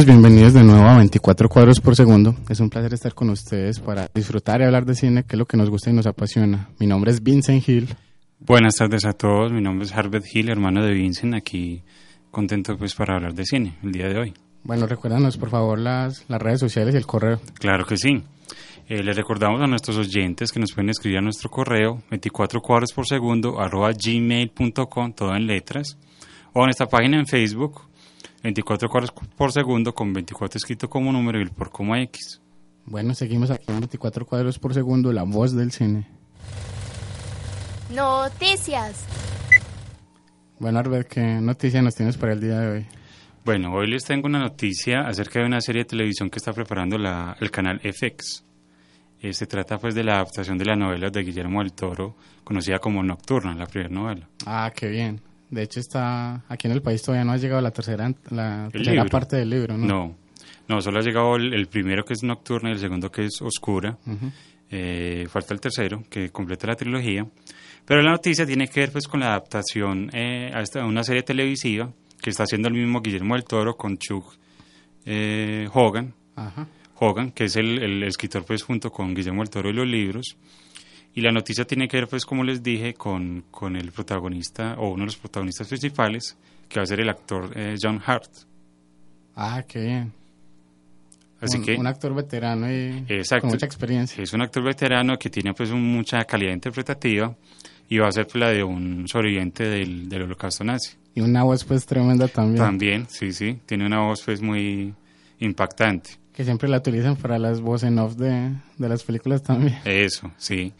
Todos bienvenidos de nuevo a 24 cuadros por segundo. Es un placer estar con ustedes para disfrutar y hablar de cine, que es lo que nos gusta y nos apasiona. Mi nombre es Vincent Hill. Buenas tardes a todos, mi nombre es Harvard Hill, hermano de Vincent, aquí contento pues para hablar de cine el día de hoy. Bueno, recuérdanos por favor las, las redes sociales y el correo. Claro que sí. Eh, les recordamos a nuestros oyentes que nos pueden escribir a nuestro correo 24 cuadros por segundo arroba gmail.com, todo en letras, o en esta página en Facebook 24 cuadros por segundo con 24 escrito como número y el por como X. Bueno, seguimos aquí en 24 cuadros por segundo, la voz del cine. Noticias. Bueno, Arbet, ¿qué noticia nos tienes para el día de hoy? Bueno, hoy les tengo una noticia acerca de una serie de televisión que está preparando la, el canal FX. Eh, se trata pues de la adaptación de la novela de Guillermo del Toro, conocida como Nocturna, la primera novela. Ah, qué bien. De hecho, está aquí en el país todavía no ha llegado la tercera, la tercera parte del libro, ¿no? No, no, solo ha llegado el, el primero que es Nocturna y el segundo que es Oscura. Ujú. Eh, falta el tercero, que completa la trilogía. Pero la noticia tiene que ver pues con la adaptación eh, a, esta, a una serie televisiva que está haciendo el mismo Guillermo del Toro con Chuck eh, Hogan, Ajá. Hogan, que es el, el escritor pues junto con Guillermo del Toro y los libros. Y la noticia tiene que ver pues como les dije con, con el protagonista o uno de los protagonistas principales, que va a ser el actor eh, John Hart. Ah, qué bien. Así un, que un actor veterano y Exacto. con mucha experiencia. es un actor veterano que tiene pues un- mucha calidad interpretativa y va a ser pues, la de un sobreviviente del, del holocausto nazi. Y una voz pues tremenda también. También, sí, sí, tiene una voz pues muy impactante. Que siempre la utilizan para las voces en off de, de las películas también. Eso, sí.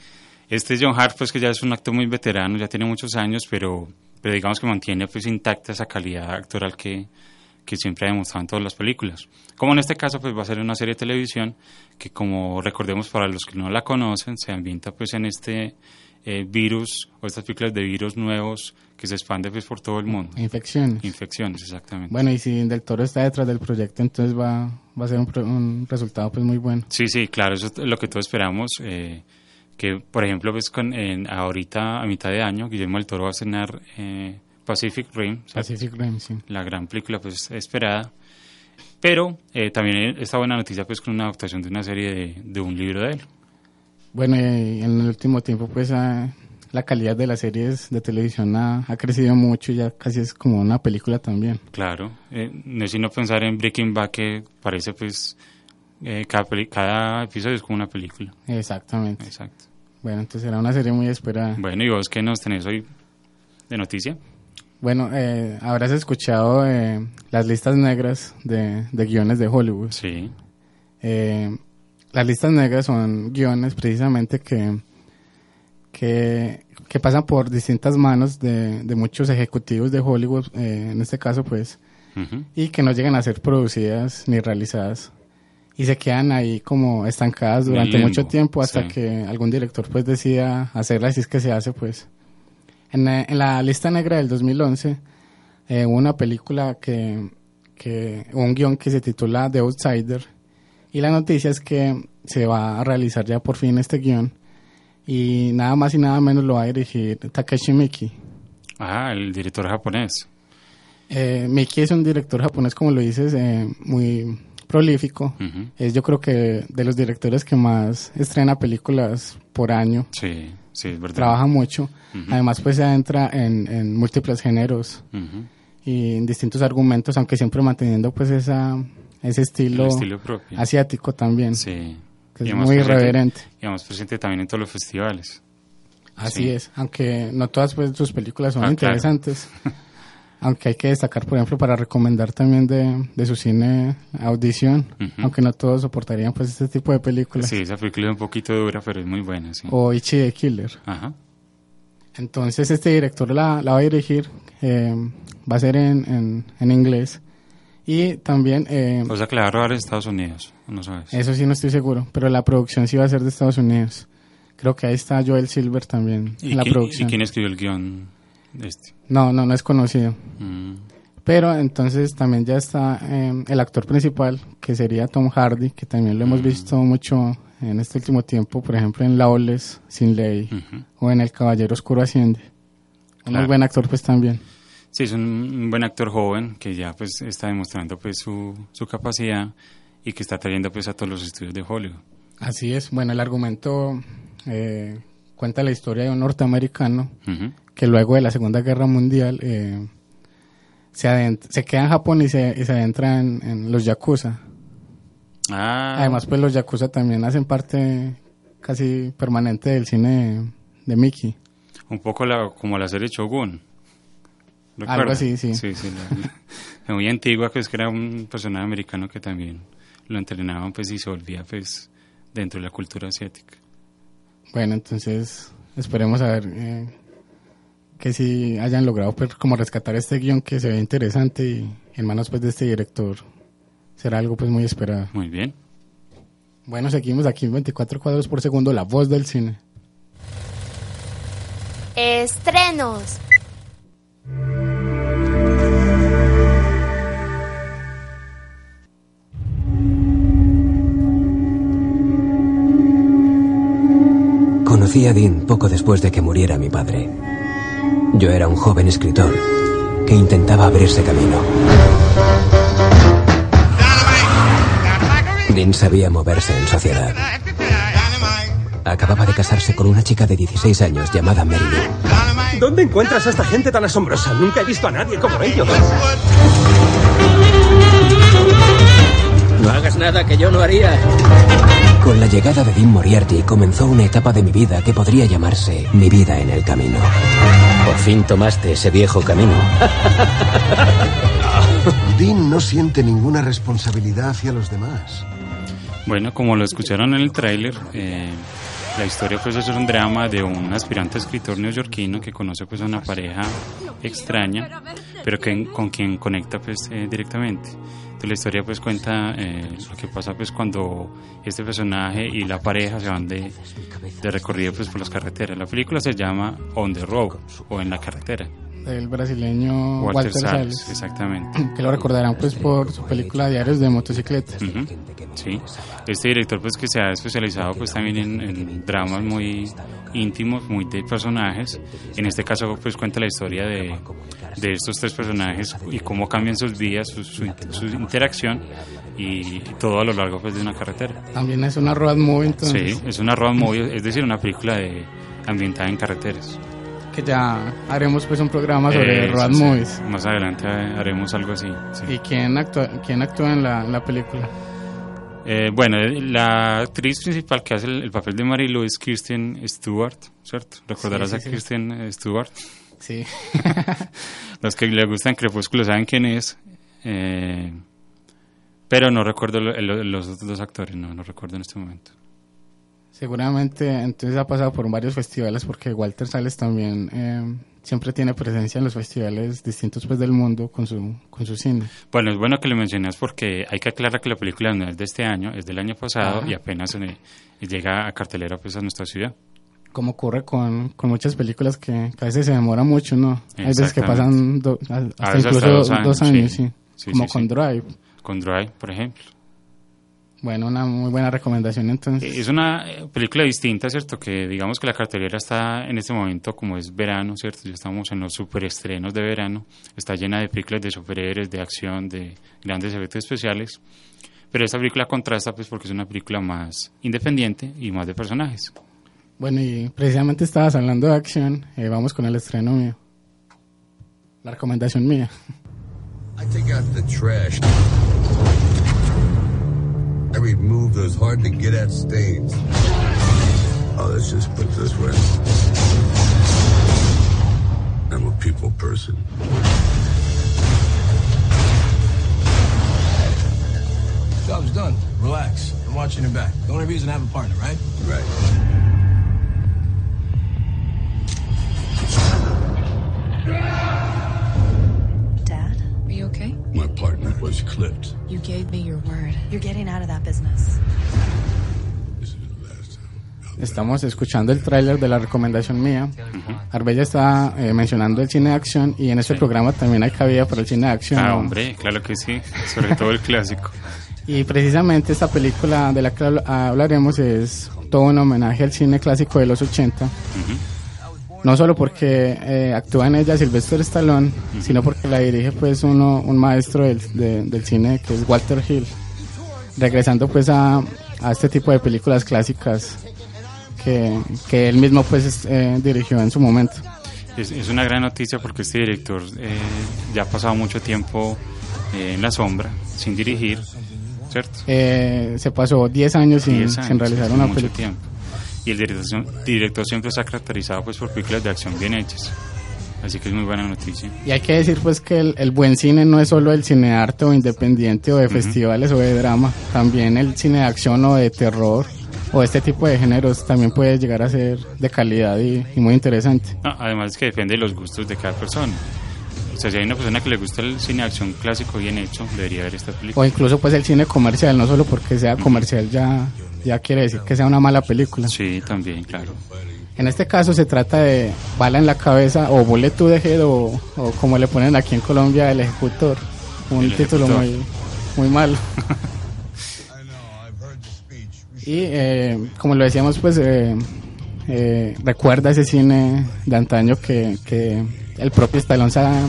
Este John Hart, pues que ya es un actor muy veterano, ya tiene muchos años, pero, pero digamos que mantiene pues intacta esa calidad actoral que, que siempre ha demostrado en todas las películas. Como en este caso, pues va a ser una serie de televisión que, como recordemos para los que no la conocen, se ambienta pues en este eh, virus o estas películas de virus nuevos que se expande pues por todo el mundo. Infecciones. Infecciones, exactamente. Bueno, y si Del Toro está detrás del proyecto, entonces va, va a ser un, un resultado pues muy bueno. Sí, sí, claro, eso es lo que todos esperamos. eh, que, por ejemplo, pues con, en- ahorita, a mitad de año, Guillermo del Toro va a estrenar eh, Pacific Rim, o sea, Pacific Rim, sí. la gran película pues esperada. Pero eh, también esta buena noticia pues con una adaptación de una serie de, de un libro de él. Bueno, y en el último tiempo pues ah, la calidad de las series de televisión ha, ha crecido mucho y ya casi es como una película también. Claro, eh, no es sino pensar en Breaking Bad que parece pues eh, cada, cada episodio es como una película. Exactamente. Exacto. Bueno, entonces será una serie muy esperada. Bueno, ¿y vos qué nos tenés hoy de noticia? Bueno, eh, habrás escuchado eh, las listas negras de, de guiones de Hollywood. Sí, Eh, las listas negras son guiones precisamente que, que, que pasan por distintas manos de, de muchos ejecutivos de Hollywood, eh, en este caso pues, y que no llegan a ser producidas ni realizadas y se quedan ahí como estancadas durante mucho tiempo hasta sí. que algún director pues decida hacerlas y es que se hace pues. En la, en la lista negra del 2011 eh, hubo una película que, que, un guion que se titula The Outsider y la noticia es que se va a realizar ya por fin este guion y nada más y nada menos lo va a dirigir Takeshi Miki. Ah, el director japonés. Eh, Miki es un director japonés, como lo dices, eh, muy prolífico. Es yo creo que de los directores que más estrena películas por año. Sí, sí, es verdad. Trabaja mucho. Además, pues se adentra en, en múltiples géneros y en distintos argumentos, aunque siempre manteniendo pues esa, ese estilo, estilo propio. asiático también, Sí. que es muy presente- irreverente. Y además presente también en todos los festivales. Así Sí. es, aunque no todas pues sus películas son Ah, claro. aunque hay que destacar, por ejemplo, para recomendar también de, de su cine Audición, aunque no todos soportarían pues este tipo de películas. Sí, esa película es un poquito dura, pero es muy buena, sí. O Ichi the Killer. Ajá. Entonces este director la, la va a dirigir, eh, va a ser en, en, en inglés. Y también, eh, O sea que la va a robar en Estados Unidos, no sabes. eso sí no estoy seguro, pero la producción sí va a ser de Estados Unidos. Creo que ahí está Joel Silver también ¿Y en la producción. ¿Y quién escribió el guion este? No, no, no es conocido. Mm, Pero entonces también ya está eh, el actor principal, que sería Tom Hardy, que también lo Mm. hemos visto mucho en este último tiempo, por ejemplo en Lawless, Sin Ley, o en El Caballero Oscuro Asciende. Un Claro. buen actor pues también. Sí, es un, un buen actor joven que ya pues está demostrando pues su, su capacidad y que está trayendo pues a todos los estudios de Hollywood. Así es. Bueno, el argumento eh, cuenta la historia de un norteamericano. Que luego de la Segunda Guerra Mundial eh, se, adent- se queda en Japón y se, y se adentra en, en los Yakuza. Ah, Además, pues los Yakuza también hacen parte casi permanente del cine de, de Mickey. un poco la, como la serie Shogun. Algo ¿Recuerda? así, sí. Sí, sí, la- la muy antigua, pues que era un personaje americano que también lo entrenaban pues y se volvía pues dentro de la cultura asiática. Bueno, entonces esperemos a ver eh, que si hayan logrado pues, como rescatar este guion que se ve interesante y en manos pues de este director será algo pues muy esperado. Muy bien. Bueno, seguimos aquí en 24 cuadros por segundo, la voz del cine. Estrenos. Conocí a Dean poco después de que muriera mi padre. Yo era un joven escritor que intentaba abrirse camino. Dean sabía moverse en sociedad. Acababa de casarse con una chica de 16 años llamada Mary Lou. ¿Dónde encuentras a esta gente tan asombrosa? Nunca he visto a nadie como ellos. No hagas nada que yo no haría. Con la llegada de Dean Moriarty comenzó una etapa de mi vida que podría llamarse mi vida en el camino. Por fin tomaste ese viejo camino. Dean no siente ninguna responsabilidad hacia los demás. Bueno, como lo escucharon en el tráiler, eh, la historia pues es un drama de un aspirante escritor neoyorquino que conoce pues a una pareja extraña, pero que, con quien conecta pues eh, directamente. Entonces la historia pues cuenta eh, lo que pasa pues cuando este personaje y la pareja se van de, de recorrido pues por las carreteras. La película se llama On the Road o En la carretera. El brasileño Walter, Walter, Salles, Salles, exactamente. que lo recordarán pues por su película Diarios de motocicleta. Ujú, Sí, este director pues que se ha especializado pues también en, en dramas muy íntimos, muy de personajes. En este caso pues cuenta la historia de, de estos tres personajes y cómo cambian sus vidas, su, su, su interacción y todo a lo largo pues de una carretera. También es una road movie, entonces, Sí, es una road movie, es decir, una película de ambientada en carreteras. Que ya haremos pues un programa sobre Eh, road sí, movies. Más adelante haremos algo así. sí. ¿Y quién actúa, quién actúa en la, la película? Eh, bueno, la actriz principal que hace el, el papel de Mary Lou es Kristen Stewart, ¿cierto? ¿Recordarás Sí, a sí. Kristen eh, Stewart? Sí. Los que le gustan Crepúsculo saben quién es, eh, pero no recuerdo lo- lo- los otros dos actores, no, no recuerdo en este momento. Seguramente entonces ha pasado por varios festivales porque Walter Sales también eh, siempre tiene presencia en los festivales distintos pues del mundo con su con su cine. Bueno, es bueno que lo mencionas porque hay que aclarar que la película no es de este año, es del año pasado Ajá. y apenas eh, llega a cartelera pues a nuestra ciudad. Como ocurre con, con muchas películas que, que a veces se demora mucho, ¿no? Hay veces que pasan do- hasta incluso dos dos años, sí. sí. Sí, Como con. Drive. Con Drive, por ejemplo. Bueno, una muy buena recomendación entonces. Es una eh, película distinta, ¿cierto? Que digamos que la cartelera está en este momento, como es verano, ¿cierto? Ya estamos en los superestrenos de verano. Está llena de películas de superhéroes, de acción, de grandes efectos especiales. Pero esta película contrasta, pues, porque es una película más independiente y más de personajes. Bueno, y precisamente estabas hablando de acción, eh, vamos con el estreno mío. La recomendación mía. I take out the trash. I remove those hard to get at stains. Oh, let's just put it this way. I'm a people person. Job's done. Relax. I'm watching your back. The only reason I have a partner, right? Right. Dad, are you okay? My partner was clipped. You gave me your word. You're getting out of that business. This is the last time. I'll estamos escuchando el tráiler de la recomendación mía. Arbella está eh, mencionando el cine de acción y en este programa también hay cabida para el cine de acción. Ah, ¿no? hombre, claro que sí, sobre todo el clásico. Y precisamente esta película de la que habl- hablaremos es todo un homenaje al cine clásico de los 80. No solo porque eh, actúa en ella Sylvester Stallone, sino porque la dirige pues uno, un maestro del, de- del cine que es Walter Hill. Regresando pues a, a este tipo de películas clásicas que, que él mismo pues eh, dirigió en su momento. Es, es una gran noticia porque este director eh, ya ha pasado mucho tiempo en la sombra, sin dirigir, ¿cierto? Se pasó 10 años sin, 10 años, sin realizar una mucho película. tiempo. Y el director, director siempre se ha caracterizado pues, por películas de acción bien hechas. Así que es muy buena noticia. Y hay que decir pues que el, el buen cine no es solo el cine de arte o independiente o de festivales o de drama, también el cine de acción o de terror o este tipo de géneros también puede llegar a ser de calidad y, y muy interesante. No, además es que depende de los gustos de cada persona. O sea, si hay una persona que le gusta el cine de acción clásico bien hecho, debería ver esta película. O incluso pues el cine comercial, no solo porque sea comercial ya, ya quiere decir que sea una mala película. Sí, también, claro. En este caso se trata de bala en la cabeza o bullet to the head o, o como le ponen aquí en Colombia el ejecutor. Un El título ejecutor. muy, muy malo. y eh, como lo decíamos pues eh, eh, recuerda ese cine de antaño que, que el propio Stallone se ha,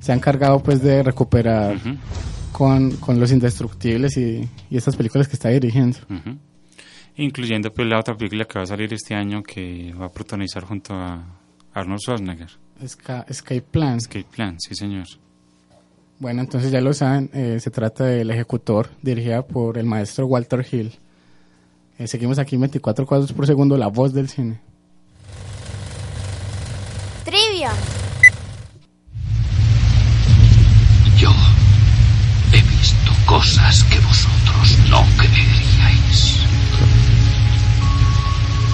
se ha encargado pues de recuperar con, con Los Indestructibles y, y estas películas que está dirigiendo. Incluyendo pues la otra película que va a salir este año que va a protagonizar junto a Arnold Schwarzenegger. Escape Plan. Escape Plan, sí señor. Bueno, entonces ya lo saben, eh, se trata del Ejecutor, dirigida por el maestro Walter Hill. Eh, seguimos aquí 24 cuadros por segundo, la voz del cine. Trivia. Yo he visto cosas que vosotros no creeríais.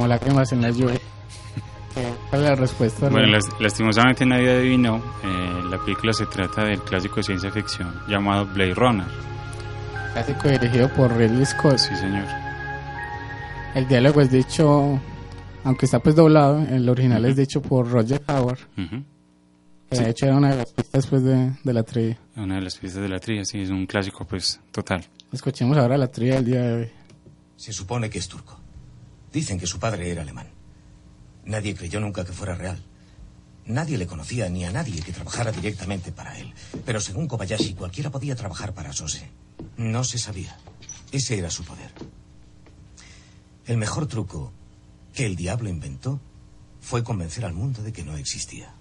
Como lágrimas en la lluvia. ¿Cuál es la respuesta? Bueno, las- lastimosamente nadie adivinó. Eh, la película se trata del clásico de ciencia ficción llamado Blade Runner. Clásico dirigido por Ridley Scott. Sí, señor. El diálogo es dicho, aunque está pues doblado, el original es dicho por Roger Howard. Ujú. Que Sí. de hecho era una de las pistas pues, de, de la trivia. Una de las piezas de la trilla, sí, es un clásico pues total. Escuchemos ahora la trivia del día de hoy. Se supone que es turco. Dicen que su padre era alemán. Nadie creyó nunca que fuera real. Nadie le conocía ni a nadie que trabajara directamente para él. Pero según Kobayashi, cualquiera podía trabajar para Sose. No se sabía. Ese era su poder. El mejor truco que el diablo inventó fue convencer al mundo de que no existía.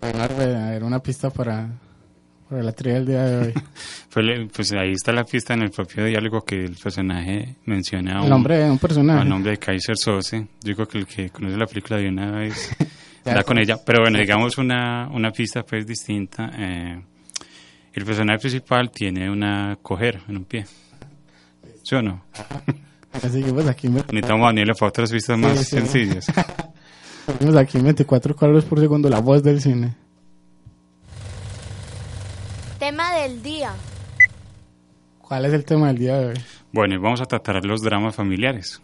Era una pista para, para la trivia del día de hoy. Pues, pues ahí está la pista en el propio diálogo que el personaje menciona. a El nombre de un personaje. El nombre de Kaiser Sose. Yo creo que el que conoce la película de una vez da con ella. Pero bueno, digamos una, una pista pues distinta. eh, el personaje principal tiene una coger en un pie. ¿Sí o no? Así que pues aquí, me- Necesitamos a Daniela para otras pistas más Sí, sí. sencillas. seguimos aquí en 24 cuadros por segundo, la voz del cine. Tema del día. ¿Cuál es el tema del día de hoy? Bueno, y vamos a tratar los dramas familiares.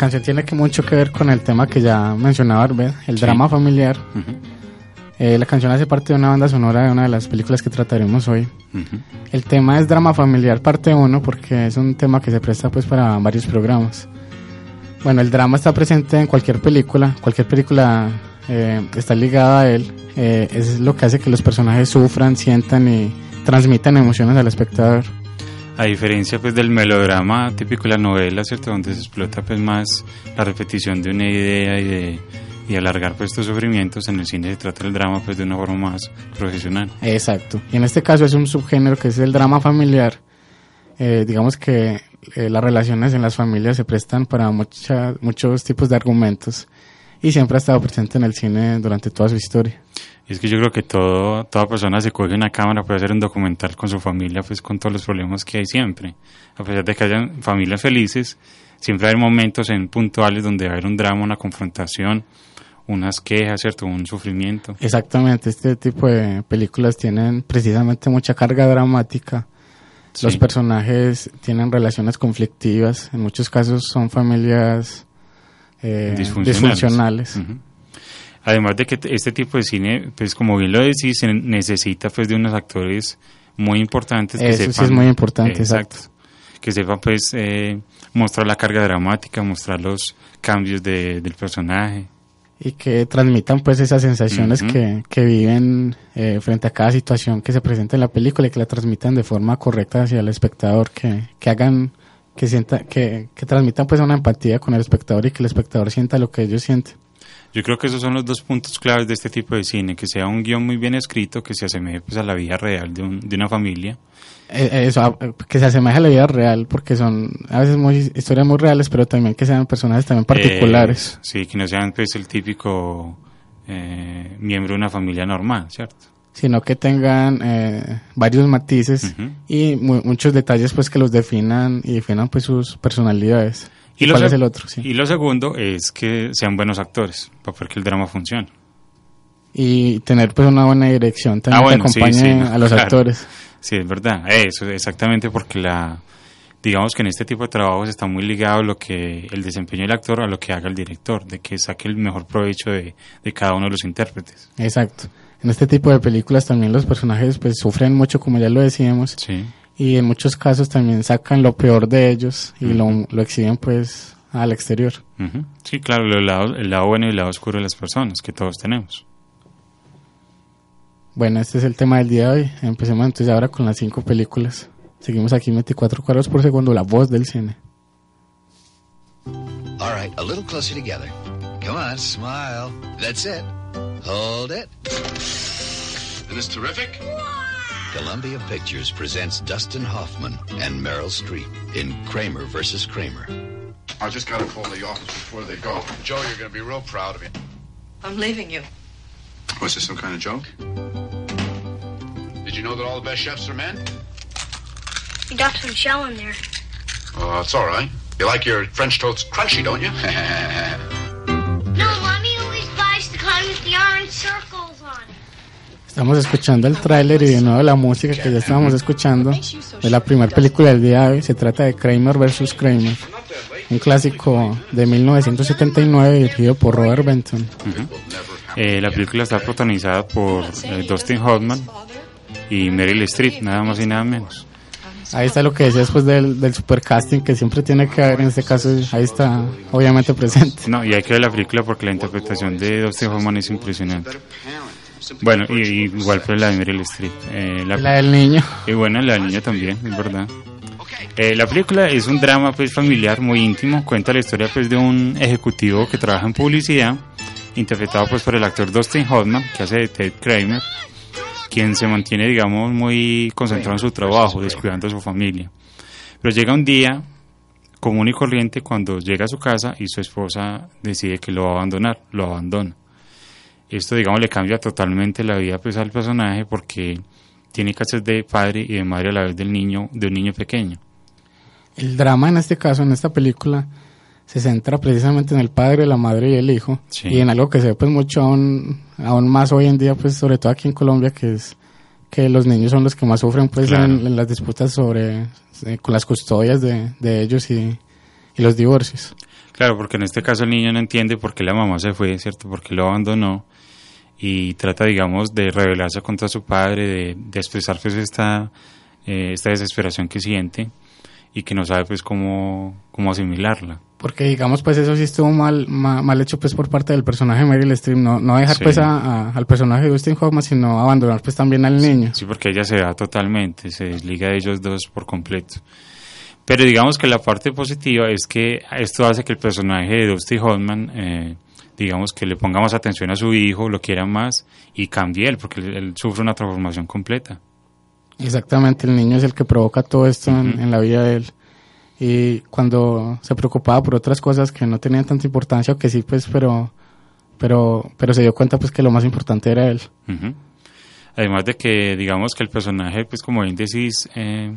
Canción tiene que mucho que ver con el tema que ya mencionaba Arbed, el Sí. drama familiar. Eh, la canción hace parte de una banda sonora de una de las películas que trataremos hoy. El tema es drama familiar parte 1 porque es un tema que se presta pues para varios programas. Bueno, el drama está presente en cualquier película, cualquier película eh, está ligada a él. Eh, es lo que hace que los personajes sufran, sientan y transmitan emociones al espectador. A diferencia pues del melodrama típico de la novela, ¿cierto? Donde se explota pues más la repetición de una idea y de alargar pues estos sufrimientos en el cine se trata del drama pues de una forma más profesional. Exacto. Y en este caso es un subgénero que es el drama familiar. Eh, digamos que eh, las relaciones en las familias se prestan para mucha, muchos tipos de argumentos y siempre ha estado presente en el cine durante toda su historia. Y es que yo creo que todo, toda persona se coge una cámara puede hacer un documental con su familia, pues con todos los problemas que hay siempre. A pesar de que hayan familias felices, siempre hay momentos en puntuales donde va a haber un drama, una confrontación, unas quejas, ¿cierto? Un sufrimiento. Exactamente, este tipo de películas tienen precisamente mucha carga dramática. Los personajes tienen relaciones conflictivas, en muchos casos son familias eh, disfuncionales. Además de que este tipo de cine, pues como bien lo decís, se necesita pues de unos actores muy importantes. Que Eso sí es muy importante, exacto. Que sepan pues eh, mostrar la carga dramática, mostrar los cambios de, del personaje y que transmitan pues esas sensaciones que, que, viven eh, frente a cada situación que se presenta en la película y que la transmitan de forma correcta hacia el espectador, que, que hagan, que sienta, que, que transmitan pues una empatía con el espectador y que el espectador sienta lo que ellos sienten. Yo creo que esos son los dos puntos claves de este tipo de cine, que sea un guion muy bien escrito, que se asemeje pues, a la vida real de, un, de una familia. Eh, eso, ah, que se asemeje a la vida real, porque son a veces muy, historias muy reales, pero también que sean personajes también particulares. Eh, sí, que no sean pues el típico eh, miembro de una familia normal, ¿cierto? Sino que tengan varios matices y muchos detalles pues que los definan y definan pues sus personalidades. ¿Y, cuál es el otro? Y lo segundo es que sean buenos actores, para que el drama funcione. Y tener pues una buena dirección también ah, que acompañe a los actores. Sí, es verdad. Eso, exactamente porque la digamos que en este tipo de trabajos está muy ligado lo que el desempeño del actor a lo que haga el director, de que saque el mejor provecho de, de cada uno de los intérpretes. Exacto. En este tipo de películas también los personajes pues sufren mucho, como ya lo decíamos. Sí y en muchos casos también sacan lo peor de ellos y lo, lo, exhiben pues al exterior. Sí, claro, el lado, el lado bueno y el lado oscuro de las personas que todos tenemos. Bueno, este es el tema del día de hoy. Empecemos entonces ahora con las cinco películas. Seguimos aquí 24 cuadros por segundo, la voz del cine. All right, a little closer together. Come on, smile. That's it. Hold it. Isn't this terrific? Columbia Pictures presents Dustin Hoffman and Meryl Streep in Kramer versus Kramer. I just gotta call the office before they go. Joe, you're gonna be real proud of me. I'm leaving you. Was this some kind of joke? Did you know that all the best chefs are men? You got some shell in there. Oh, it's all right. You like your French toast crunchy, don't you? no, Mommy always buys the kind with the orange circles on it. Estamos escuchando el tráiler y de nuevo la música que ya estábamos escuchando de la primera película del día de hoy. Se trata de Kramer vs. Kramer, un clásico de 1979 dirigido por Robert Benton. eh, la película está protagonizada por eh, Dustin Hoffman y Meryl Streep, nada más y nada menos. Ahí está lo que decía después del, del supercasting que siempre tiene que haber, en este caso ahí está obviamente presente. No, y hay que ver la película porque la interpretación de Dustin Hoffman es impresionante. Bueno, y, igual fue la de Meryl Streep. Eh, la, del niño. Y bueno, la del niño también, es verdad. Eh, la película es un drama pues familiar muy íntimo, cuenta la historia pues de un ejecutivo que trabaja en publicidad, interpretado pues por el actor Dustin Hoffman, que hace de Ted Kramer, quien se mantiene digamos muy concentrado en su trabajo, descuidando a su familia. Pero llega un día común y corriente cuando llega a su casa y su esposa decide que lo va a abandonar, lo abandona esto digamos le cambia totalmente la vida pues al personaje porque tiene que hacer de padre y de madre a la vez del niño, de un niño pequeño. El drama en este caso, en esta película, se centra precisamente en el padre, la madre y el hijo. Y en algo que se ve pues mucho aún, aún más hoy en día, pues sobre todo aquí en Colombia, que es que los niños son los que más sufren pues en, las disputas sobre, eh, con las custodias de, de ellos y, y, los divorcios. Claro, porque en este caso el niño no entiende por qué la mamá se fue, ¿cierto? Porque lo abandonó y trata, digamos, de rebelarse contra su padre, de, de expresar pues esta, eh, esta desesperación que siente y que no sabe pues cómo, cómo asimilarla. Porque digamos pues eso sí estuvo mal, mal, mal hecho pues por parte del personaje de Meryl Streep, no, no dejar Sí. pues a- a- al personaje de Dustin Hoffman, sino abandonar pues también al niño. Sí, porque ella se da totalmente, se desliga de ellos dos por completo. Pero digamos que la parte positiva es que esto hace que el personaje de Dusty Hoffman, eh, digamos que le ponga más atención a su hijo, lo quiera más y cambie él, porque él, él sufre una transformación completa. Exactamente, el niño es el que provoca todo esto en, en la vida de él. Y cuando se preocupaba por otras cosas que no tenían tanta importancia, o que sí, pues, pero, pero, pero se dio cuenta pues que lo más importante era él. Además de que, digamos que el personaje, pues como bien decís, eh,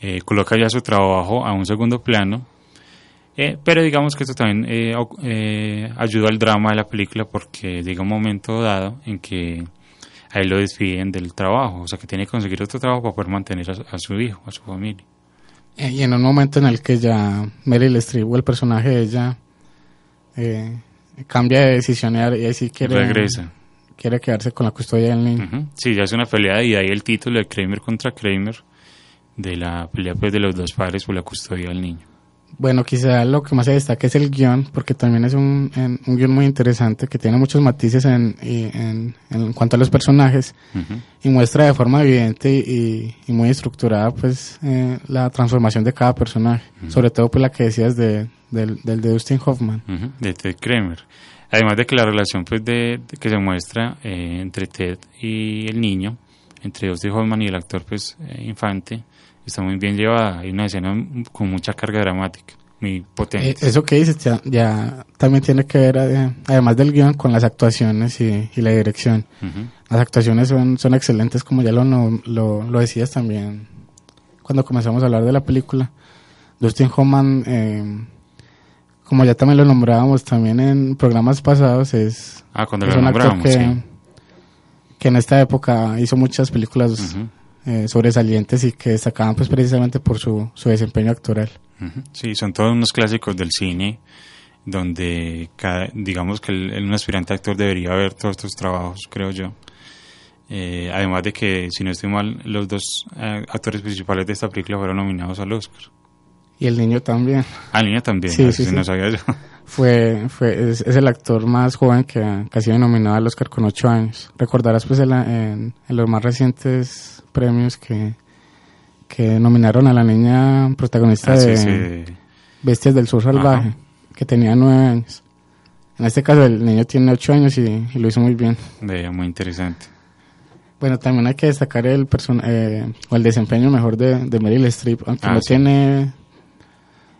eh, coloca ya su trabajo a un segundo plano, eh, pero digamos que esto también eh, eh, ayuda al drama de la película porque llega un momento dado en que a él lo despiden del trabajo, o sea que tiene que conseguir otro trabajo para poder mantener a, su- a su hijo, a su familia. Eh, Y en un momento en el que ya Meryl Streep, o el personaje de ella, eh, cambia de decisión y ahí sí quiere, Regresa. quiere quedarse con la custodia del niño. Sí, ya es una pelea y ahí el título de Kramer contra Kramer, de la pelea pues, de los dos padres por la custodia del niño. Bueno, quizá lo que más se destaca es el guion, porque también es un, en- un guion muy interesante que tiene muchos matices en, en, en cuanto a los personajes y muestra de forma evidente y, y muy estructurada pues eh, la transformación de cada personaje, sobre todo pues la que decías de, del, del de Dustin Hoffman. De Ted Kramer. Además de que la relación pues de, de que se muestra eh, entre Ted y el niño, entre Dustin Hoffman y el actor pues eh, infante, está muy bien llevada. Hay una escena con mucha carga dramática, muy potente. Eh, eso que dices ya, ya también tiene que ver, eh, además del guion, con las actuaciones y, y la dirección. Las actuaciones son, son excelentes, como ya lo, lo, lo decías también cuando comenzamos a hablar de la película. Dustin Hoffman, eh, como ya también lo nombrábamos también en programas pasados, es, Ah, cuando es lo un actor que, sí. que en esta época hizo muchas películas. Eh, sobresalientes y que destacaban pues precisamente por su, su desempeño actoral. Sí, son todos unos clásicos del cine donde cada- digamos que el, el- un aspirante actor debería ver todos estos trabajos, creo yo. Eh, además de que, si no estoy mal, los dos eh, actores principales de esta película fueron nominados al Oscar. Y el niño también. Ah, el niño también, Sí, ah, sí, sí. no sabía yo. Fue, fue, es, es el actor más joven que, ha- que ha sido nominado al Oscar con ocho años. Recordarás pues en, la- en- en los más recientes premios que, que nominaron a la niña protagonista Ah, de sí. Bestias del Sur Salvaje, Ajá. que tenía nueve años. En este caso el niño tiene ocho años y, y lo hizo muy bien. Muy interesante. Bueno, también hay que destacar el person eh, o el desempeño mejor de, de Meryl Streep, aunque Ah, no sí. tiene,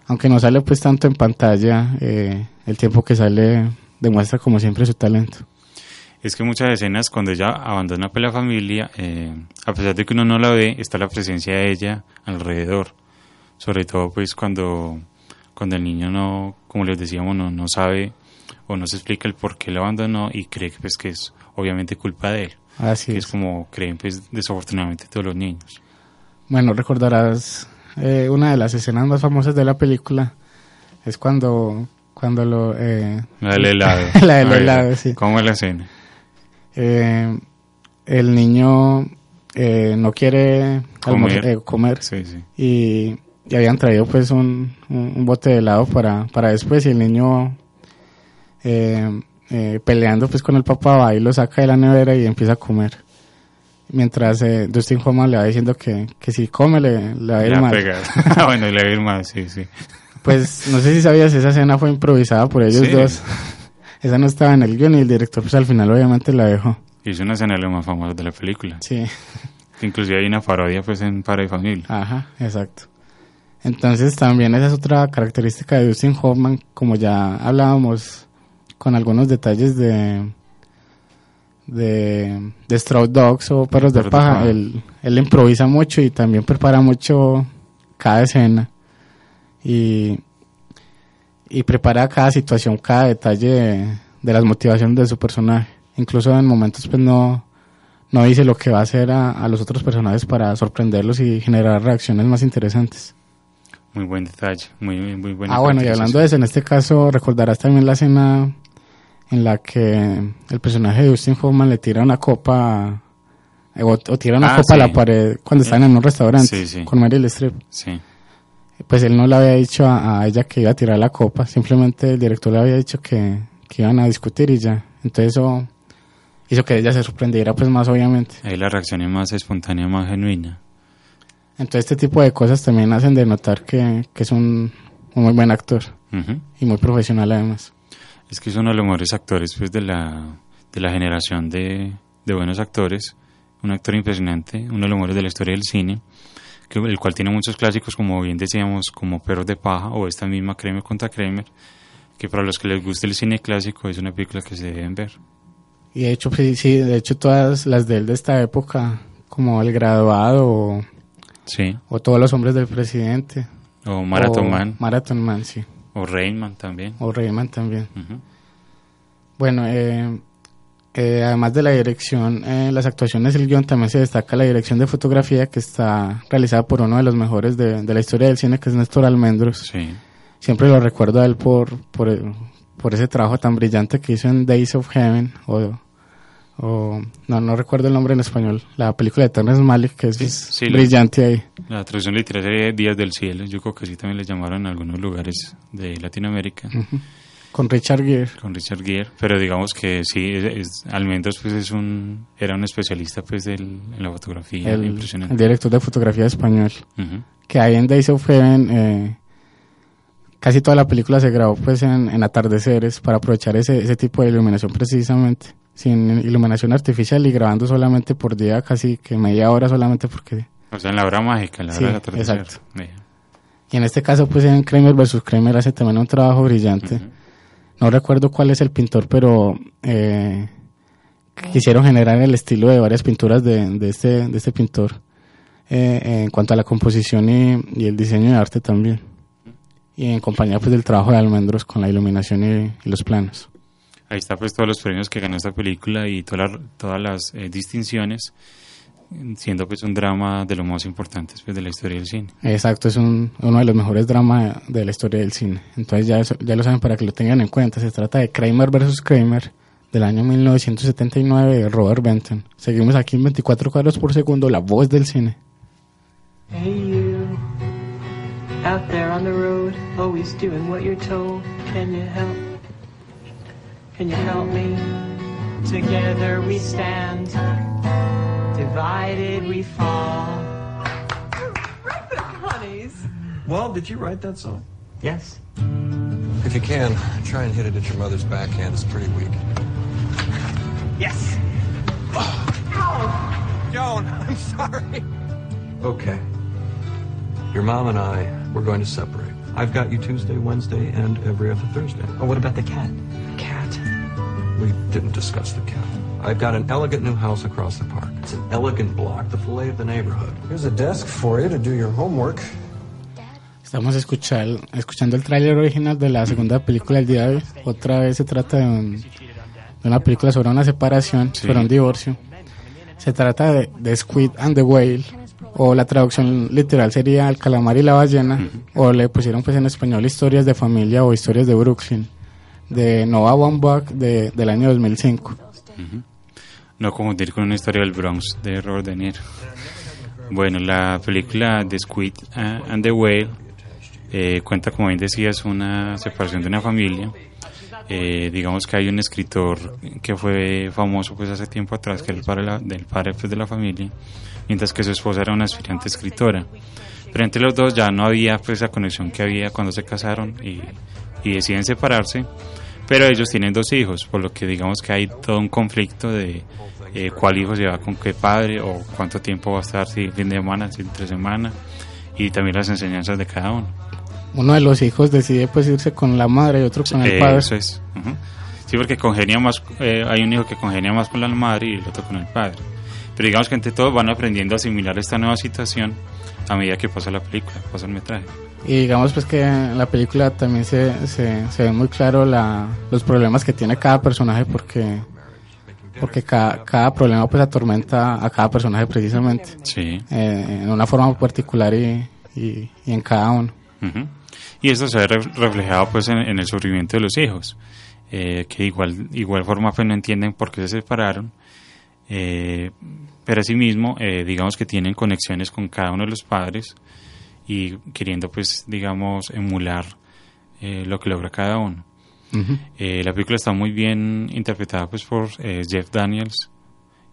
aunque no sale pues tanto en pantalla, eh, el tiempo que sale demuestra como siempre su talento. Es que muchas escenas cuando ella abandona pues, la familia, eh, a pesar de que uno no la ve, está la presencia de ella alrededor. Sobre todo pues cuando, cuando el niño no, como les decíamos, no, no sabe o no se explica el por qué la abandonó y cree que, pues, que es obviamente culpa de él. Así que es. es como creen pues desafortunadamente todos los niños. Bueno, recordarás eh, una de las escenas más famosas de la película es cuando cuando lo eh, La del helado. la del A helado, sí. ¿Cómo es la escena? Eh, el niño eh, no quiere Comer. eh, comer Sí, sí. y, y habían traído pues un, un, un bote de helado para, para después y el niño eh, eh, peleando pues con el papá va y lo saca de la nevera y empieza a comer mientras eh, Dustin Hoffman le va diciendo que, que si come le, le va a ir Le mal. Ah, bueno, le va a ir mal, sí, sí. pues no sé si sabías esa escena fue improvisada por ellos Sí. dos esa no estaba en el guion y el director pues al final obviamente la dejó es una escena de lo más famosa de la película. sí Inclusive hay una parodia pues en Padre y Familia. Ajá, exacto. Entonces también esa es otra característica de Dustin Hoffman, como ya hablábamos con algunos detalles de de, de Straw Dogs o Perros de Perros de Paja. Paja. Él, él improvisa mucho y también prepara mucho cada escena y, y prepara cada situación, cada detalle de, de las motivaciones de su personaje. Incluso en momentos pues no, no dice lo que va a hacer a, a los otros personajes para sorprenderlos y generar reacciones más interesantes. Muy buen detalle, muy, muy, buena Ah, bueno, y hablando de eso, en este caso recordarás también la escena en la que el personaje de Dustin Hoffman le tira una copa eh, o, o tira una Ah, copa a la pared cuando están en un restaurante Sí, sí. con Meryl Streep. Sí. Pues él no le había dicho a, a ella que iba a tirar la copa, simplemente el director le había dicho que, que iban a discutir y ya. Entonces eso hizo que ella se sorprendiera pues más obviamente. Ahí la reacción es más espontánea, más genuina. Entonces este tipo de cosas también hacen de notar que, que es un, un muy buen actor y muy profesional además. Es que es uno de los mejores actores pues, de, la, de la generación de, de buenos actores. Un actor impresionante, uno de los mejores de la historia del cine, que, el cual tiene muchos clásicos, como bien decíamos, como Perros de Paja o esta misma Kramer contra Kramer, que para los que les guste el cine clásico es una película que se deben ver. Y de hecho, pues, sí, de hecho todas las de él de esta época, como El Graduado o, Sí. o Todos los Hombres del Presidente. O Marathon o Man. Marathon Man, sí. O Rainman también. O Rayman también. Ujú. Bueno, eh, eh, además de la dirección, eh, las actuaciones y el guion también se destaca la dirección de fotografía que está realizada por uno de los mejores de, de la historia del cine, que es Néstor Almendros. Sí. Siempre lo recuerdo a él por, por, el- por ese trabajo tan brillante que hizo en Days of Heaven, o, o no, no recuerdo el nombre en español, la película de Terrence Malick, que es sí, brillante ahí. La traducción literaria de Días del Cielo, yo creo que sí también le llamaron en algunos lugares de Latinoamérica. Ujú. Con Richard Gere. Con Richard Gere, pero digamos que sí, es, es- Almendros pues es un, era un especialista pues del, en la fotografía, el, impresionante. el director de fotografía español. Que ahí en Days of Heaven eh, casi toda la película se grabó pues en, en atardeceres para aprovechar ese, ese tipo de iluminación precisamente, sin iluminación artificial y grabando solamente por día casi que media hora solamente porque... O sea, en la hora mágica, en la Sí, hora del atardecer. exacto. Y en este caso pues en Kramer vs. Kramer hace también un trabajo brillante. No recuerdo cuál es el pintor, pero eh, quisieron generar el estilo de varias pinturas de, de este, de este pintor eh, en cuanto a la composición y, y el diseño de arte también. Y en compañía pues del trabajo de Almendros con la iluminación y, los planos. Ahí está pues todos los premios que ganó esta película y todas las, todas las eh, distinciones, siendo pues un drama de los más importantes pues de la historia del cine. Exacto, es un, uno de los mejores dramas de la historia del cine. Entonces ya, eso- ya lo saben para que lo tengan en cuenta. Se trata de Kramer vs. Kramer del año 1979 de Robert Benton. Seguimos aquí en 24 cuadros por segundo, la voz del cine. Hey you, out there on the road, always doing what you're told. Can you help? Can you help me? Together we stand, divided we fall. Honeys. Well, did you write that song? Yes. If you can, try and hit it at your mother's backhand. It's pretty weak. Yes. Joan, I'm sorry. Okay. Your mom and I, we're going to separate. I've got you Tuesday, Wednesday, and every other Thursday. Oh, what about the cat? Cat. We didn't discuss the cat. I've got an elegant new house across the park. It's an elegant block, the fillet of the neighborhood. Here's a desk for you to do your homework. Estamos escuchar, escuchando el tráiler original de la segunda película del día de hoy. Otra vez se trata de, un- de una película sobre una separación, Sí. sobre un divorcio. Se trata de The Squid and the Whale, o la traducción literal sería El calamar y la ballena, o le pusieron pues en español Historias de familia o Historias de Brooklyn, de Noah Baumbach de, del año 2005. No confundir con una historia del Bronx de Robert De Niro. Bueno, la película The Squid and the Whale eh, cuenta, como bien decías, una separación de una familia. Eh, digamos que hay un escritor que fue famoso pues hace tiempo atrás, que era el padre, la- del padre pues, de la familia, mientras que su esposa era una aspirante escritora. Pero entre los dos ya no había pues la conexión que había cuando se casaron y, y deciden separarse. Pero ellos tienen dos hijos, por lo que digamos que hay todo un conflicto de eh, cuál hijo se va con qué padre o cuánto tiempo va a estar, si fin de semana, si entre semana, y también las enseñanzas de cada uno. Uno de los hijos decide pues irse con la madre y otro con el padre. Eso es. Sí, porque congenia más, eh, hay un hijo que congenia más con la madre y el otro con el padre. Pero digamos que entre todos van aprendiendo a asimilar esta nueva situación a medida que pasa la película, pasa el metraje. Y digamos pues que en la película también se, se, se ven muy claro la, los problemas que tiene cada personaje porque porque cada, cada problema pues atormenta a cada personaje precisamente Sí. eh, en una forma particular y, y, y en cada uno. Y esto se ve re- reflejado pues en, en el sufrimiento de los hijos. eh, que igual igual forma pues no entienden por qué se separaron, eh, pero asimismo eh, digamos que tienen conexiones con cada uno de los padres y queriendo pues digamos emular eh, lo que logra cada uno. Eh, la película está muy bien interpretada pues por eh, Jeff Daniels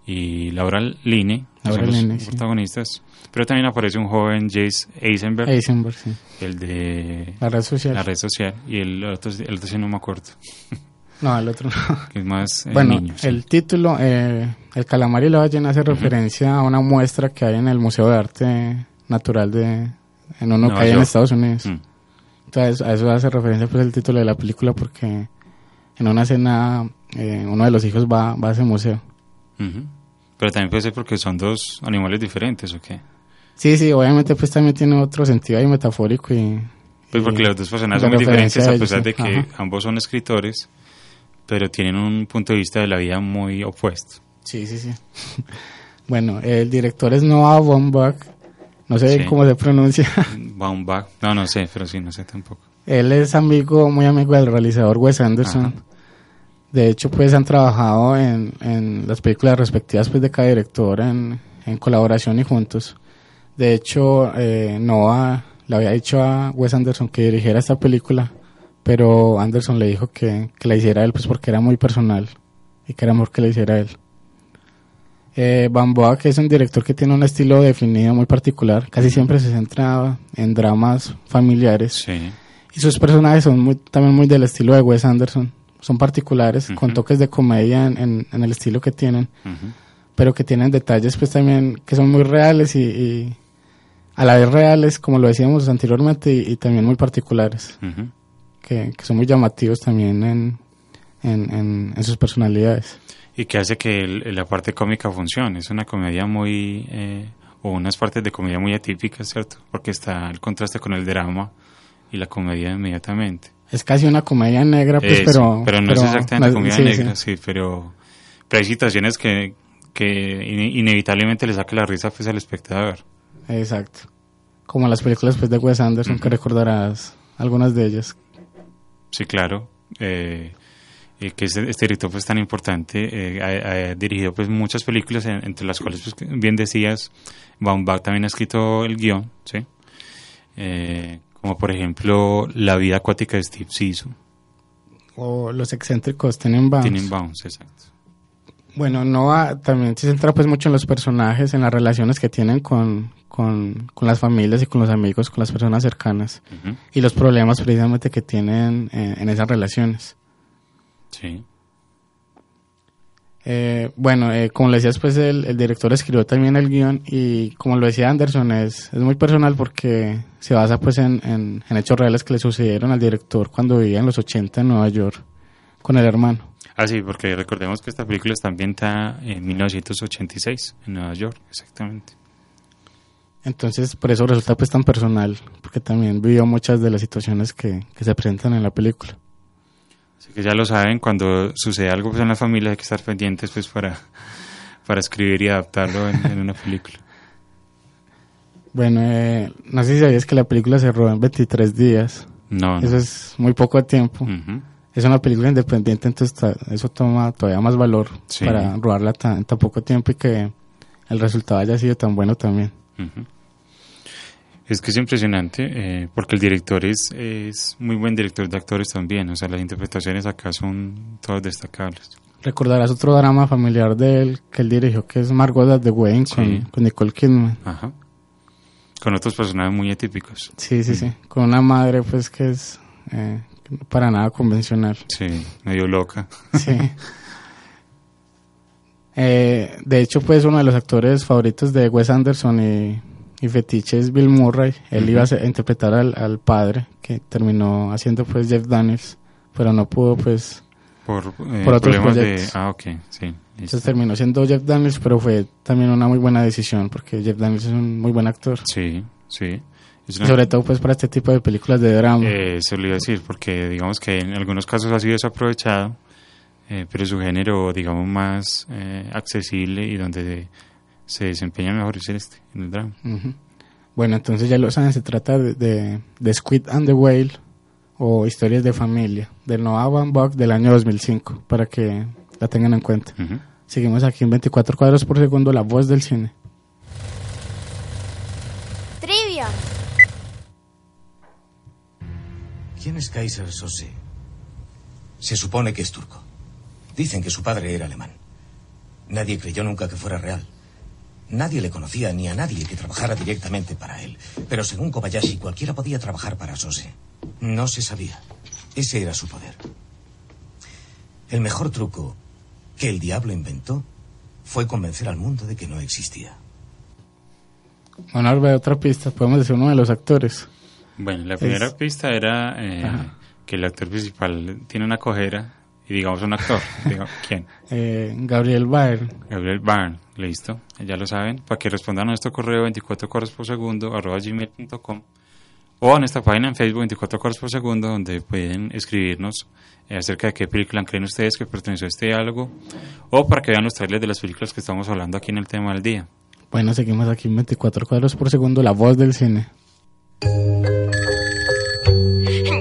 y Laura Linney, Laura son los sí. protagonistas. Pero también aparece un joven Jace Eisenberg, Eisenberg, sí. el de La red social. la red social, y el otro, el otro sí no me acuerdo, No, el otro no. es más Bueno, niño, sí. el título, eh, El calamar y la ballena, hace referencia a una muestra que hay en el Museo de Arte Natural de en uno Nueva que hay en. Estados Unidos. Mm. Entonces, a eso hace referencia pues el título de la película porque en una escena eh, uno de los hijos va, va a ese museo. Pero también puede ser porque son dos animales diferentes, ¿o qué? Sí, sí, obviamente pues también tiene otro sentido ahí metafórico y... Pues y porque los dos personajes son muy diferentes a pesar de que Ajá. ambos son escritores, pero tienen un punto de vista de la vida muy opuesto. Sí, sí, sí. bueno, el director es Noah Baumbach, no sé Sí. cómo se pronuncia. Baumbach, no, no sé, pero sí, no sé tampoco. Él es amigo, muy amigo del realizador Wes Anderson. Ajá. De hecho, pues han trabajado en, en las películas respectivas pues, de cada director en, en colaboración y juntos. De hecho, eh, Noah le había dicho a Wes Anderson que dirigiera esta película, pero Anderson le dijo que, que la hiciera él pues porque era muy personal y que era mejor que la hiciera él. Eh, Bamboa, que es un director que tiene un estilo definido muy particular, casi siempre se centra en dramas familiares. Sí. Y sus personajes son muy, también muy del estilo de Wes Anderson. Son particulares, con toques de comedia en, en- en el estilo que tienen, pero que tienen detalles pues también que son muy reales y, y a la vez reales, como lo decíamos anteriormente, y, y también muy particulares, que, que son muy llamativos también en, en, en- en sus personalidades. Y que hace que el- la parte cómica funcione. Es una comedia muy, eh, o unas partes de comedia muy atípicas, ¿cierto? Porque está el contraste con el drama y la comedia inmediatamente. Es casi una comedia negra, pues, pero... pero no es exactamente no- comedia sí, negra, sí. sí, pero, pero hay situaciones que, que ine- inevitablemente le saca la risa pues, al espectador. Exacto. Como las películas pues, de Wes Anderson, que recordarás algunas de ellas. Sí, claro. Eh, y que este, este director pues tan importante eh, ha, ha dirigido pues muchas películas en- entre las cuales pues, bien decías Baumbach también ha escrito el guion sí Eh, como por ejemplo La vida acuática de Steve Zissou O los excéntricos Tenenbaums. Tenenbaums exacto Bueno, Noah también se centra pues mucho en los personajes, en las relaciones que tienen con, con, con las familias y con los amigos, con las personas cercanas. Y los problemas precisamente que tienen eh, en esas relaciones. Sí Eh, bueno, eh, como le decías, pues el, el director escribió también el guion y como lo decía Anderson, es, es muy personal porque se basa pues en, en, en hechos reales que le sucedieron al director cuando vivía en los 80 en Nueva York con el hermano. ah sí porque recordemos que esta película está ambientada en 1986 en Nueva York exactamente Entonces, por eso resulta pues tan personal, porque también vivió muchas de las situaciones que, que se presentan en la película. Así que ya lo saben, cuando sucede algo pues, en la familia hay que estar pendientes pues para, para escribir y adaptarlo en, en una película. Bueno, eh, no sé si sabías que la película se rodó en 23 días. No, no. Eso es muy poco tiempo. Es una película independiente, entonces eso toma todavía más valor Sí. para rodarla tan, en tan poco tiempo y que el resultado haya sido tan bueno también. Ujú. Es que es impresionante eh, porque el director es, es muy buen director de actores también, o sea, las interpretaciones acá son todas destacables. Recordarás otro drama familiar de él que él dirigió, que es Margot con, Sí. con Nicole Kidman. Ajá. Con otros personajes muy atípicos. Sí, sí, sí. Con una madre, pues, que es eh, para nada convencional. Sí, medio loca. Sí. Eh, de hecho, pues, uno de los actores favoritos de Wes Anderson y, y fetiche es Bill Murray. Él iba a, ser- a interpretar al, al padre, que terminó haciendo, pues, Jeff Daniels, pero no pudo, pues, Por, eh, por otros problemas de... proyectos. Ah, ok, sí. listo. Entonces terminó siendo Jeff Daniels, pero fue también una muy buena decisión, porque Jeff Daniels es un muy buen actor. Sí, sí. Una- Sobre todo, pues, para este tipo de películas de drama. Eh, eso lo iba a decir, porque digamos que en algunos casos ha sido desaprovechado, eh, pero su género, digamos, más eh, accesible y donde se desempeña mejor es este, en el drama. Bueno, entonces ya lo saben, se trata de, de, de Squid and the Whale, o Historias de Familia, del Noah Baumbach del año 2005, para que la tengan en cuenta. Seguimos aquí en 24 cuadros por segundo, la voz del cine. Trivia. ¿Quién es Kaiser Sose? Se supone que es turco. Dicen que su padre era alemán. Nadie creyó nunca que fuera real. Nadie le conocía ni a nadie que trabajara directamente para él. Pero según Kobayashi, cualquiera podía trabajar para Sose. No se sabía. Ese era su poder. El mejor truco que el diablo inventó fue convencer al mundo de que no existía. Bueno, ahora veo otra pista. Podemos decir uno de los actores. Bueno, la Es- primera pista era eh, que el actor principal tiene una cojera y digamos un actor. Digo, ¿Quién? Eh, Gabriel Baer. Gabriel Byrne, listo, ya lo saben. Para que respondan a nuestro correo 24 coros por segundo arroba gmail.com o en esta página en Facebook 24 coros por segundo donde pueden escribirnos eh, acerca de qué película creen ustedes que perteneció a este diálogo o para que vean los trailers de las películas que estamos hablando aquí en el tema del día. Bueno, seguimos aquí en 24 cuadros por segundo, la voz del cine.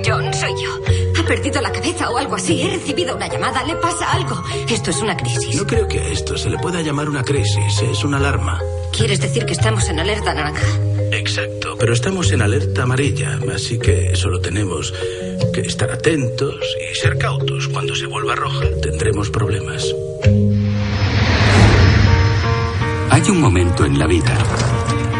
John, soy yo. Ha perdido cabeza o algo así. He recibido una llamada. Le pasa algo. Esto es una crisis. No creo que a esto se le pueda llamar una crisis, es una alarma. ¿Quieres decir que estamos en alerta naranja? Exacto, pero estamos en alerta amarilla, así que solo tenemos que estar atentos y ser cautos. Cuando se vuelva roja tendremos problemas. Hay un momento en la vida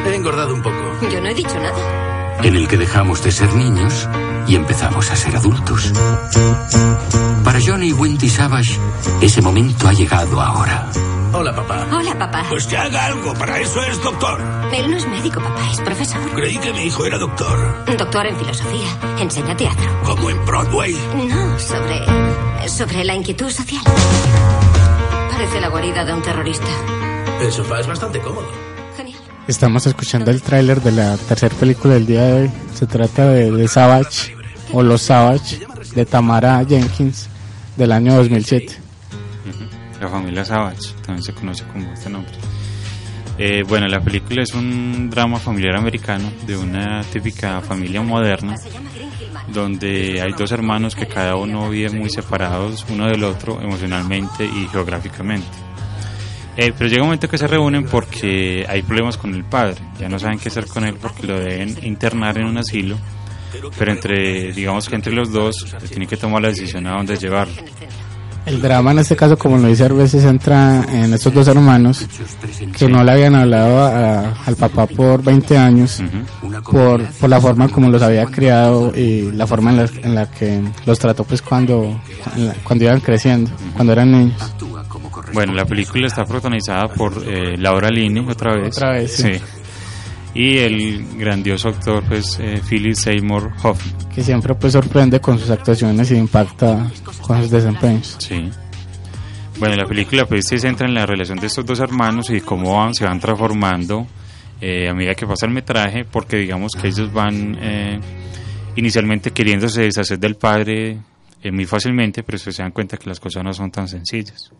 He engordado un poco. Yo no he dicho nada. En el que dejamos de ser niños y empezamos a ser adultos. Para Johnny y Wendy Savage, ese momento ha llegado ahora. Hola, papá. Hola, papá. Pues que haga algo, para eso es doctor. Él no es médico, papá. Es profesor. Creí que mi hijo era doctor. Doctor en filosofía. Enseña teatro. Como en Broadway. No, sobre. sobre la inquietud social. Parece la guarida de un terrorista. El sofá es bastante cómodo. Estamos escuchando el tráiler de la tercera película del día de hoy. Se trata de, de Savage o Los Savage de Tamara Jenkins del año 2007. La familia Savage, también se conoce como este nombre. Eh, bueno, la película es un drama familiar americano de una típica familia moderna, donde hay dos hermanos que cada uno vive muy separados uno del otro emocionalmente y geográficamente. Eh, pero llega un momento que se reúnen porque hay problemas con el padre, ya no saben qué hacer con él porque lo deben internar en un asilo, pero entre, digamos que entre los dos tienen que tomar la decisión a dónde llevarlo. El drama en este caso, como lo dice Arbes, se centra en estos dos hermanos que no le habían hablado a- al papá por 20 años por, por la forma como los había criado y la forma en la, en la que los trató pues cuando, la- cuando iban creciendo, cuando eran niños. Bueno, la película está protagonizada por eh, Laura Linney otra vez. Otra vez, sí. Y el grandioso actor, pues, eh, Philip Seymour Hoffman. que siempre pues sorprende con sus actuaciones y impacta con sus desempeños. Sí. Bueno, la película pues se centra en la relación de estos dos hermanos y cómo van, se van transformando eh, a medida que pasa el metraje, porque digamos que ellos van eh, inicialmente queriéndose deshacer del padre eh, muy fácilmente, pero se dan cuenta que las cosas no son tan sencillas.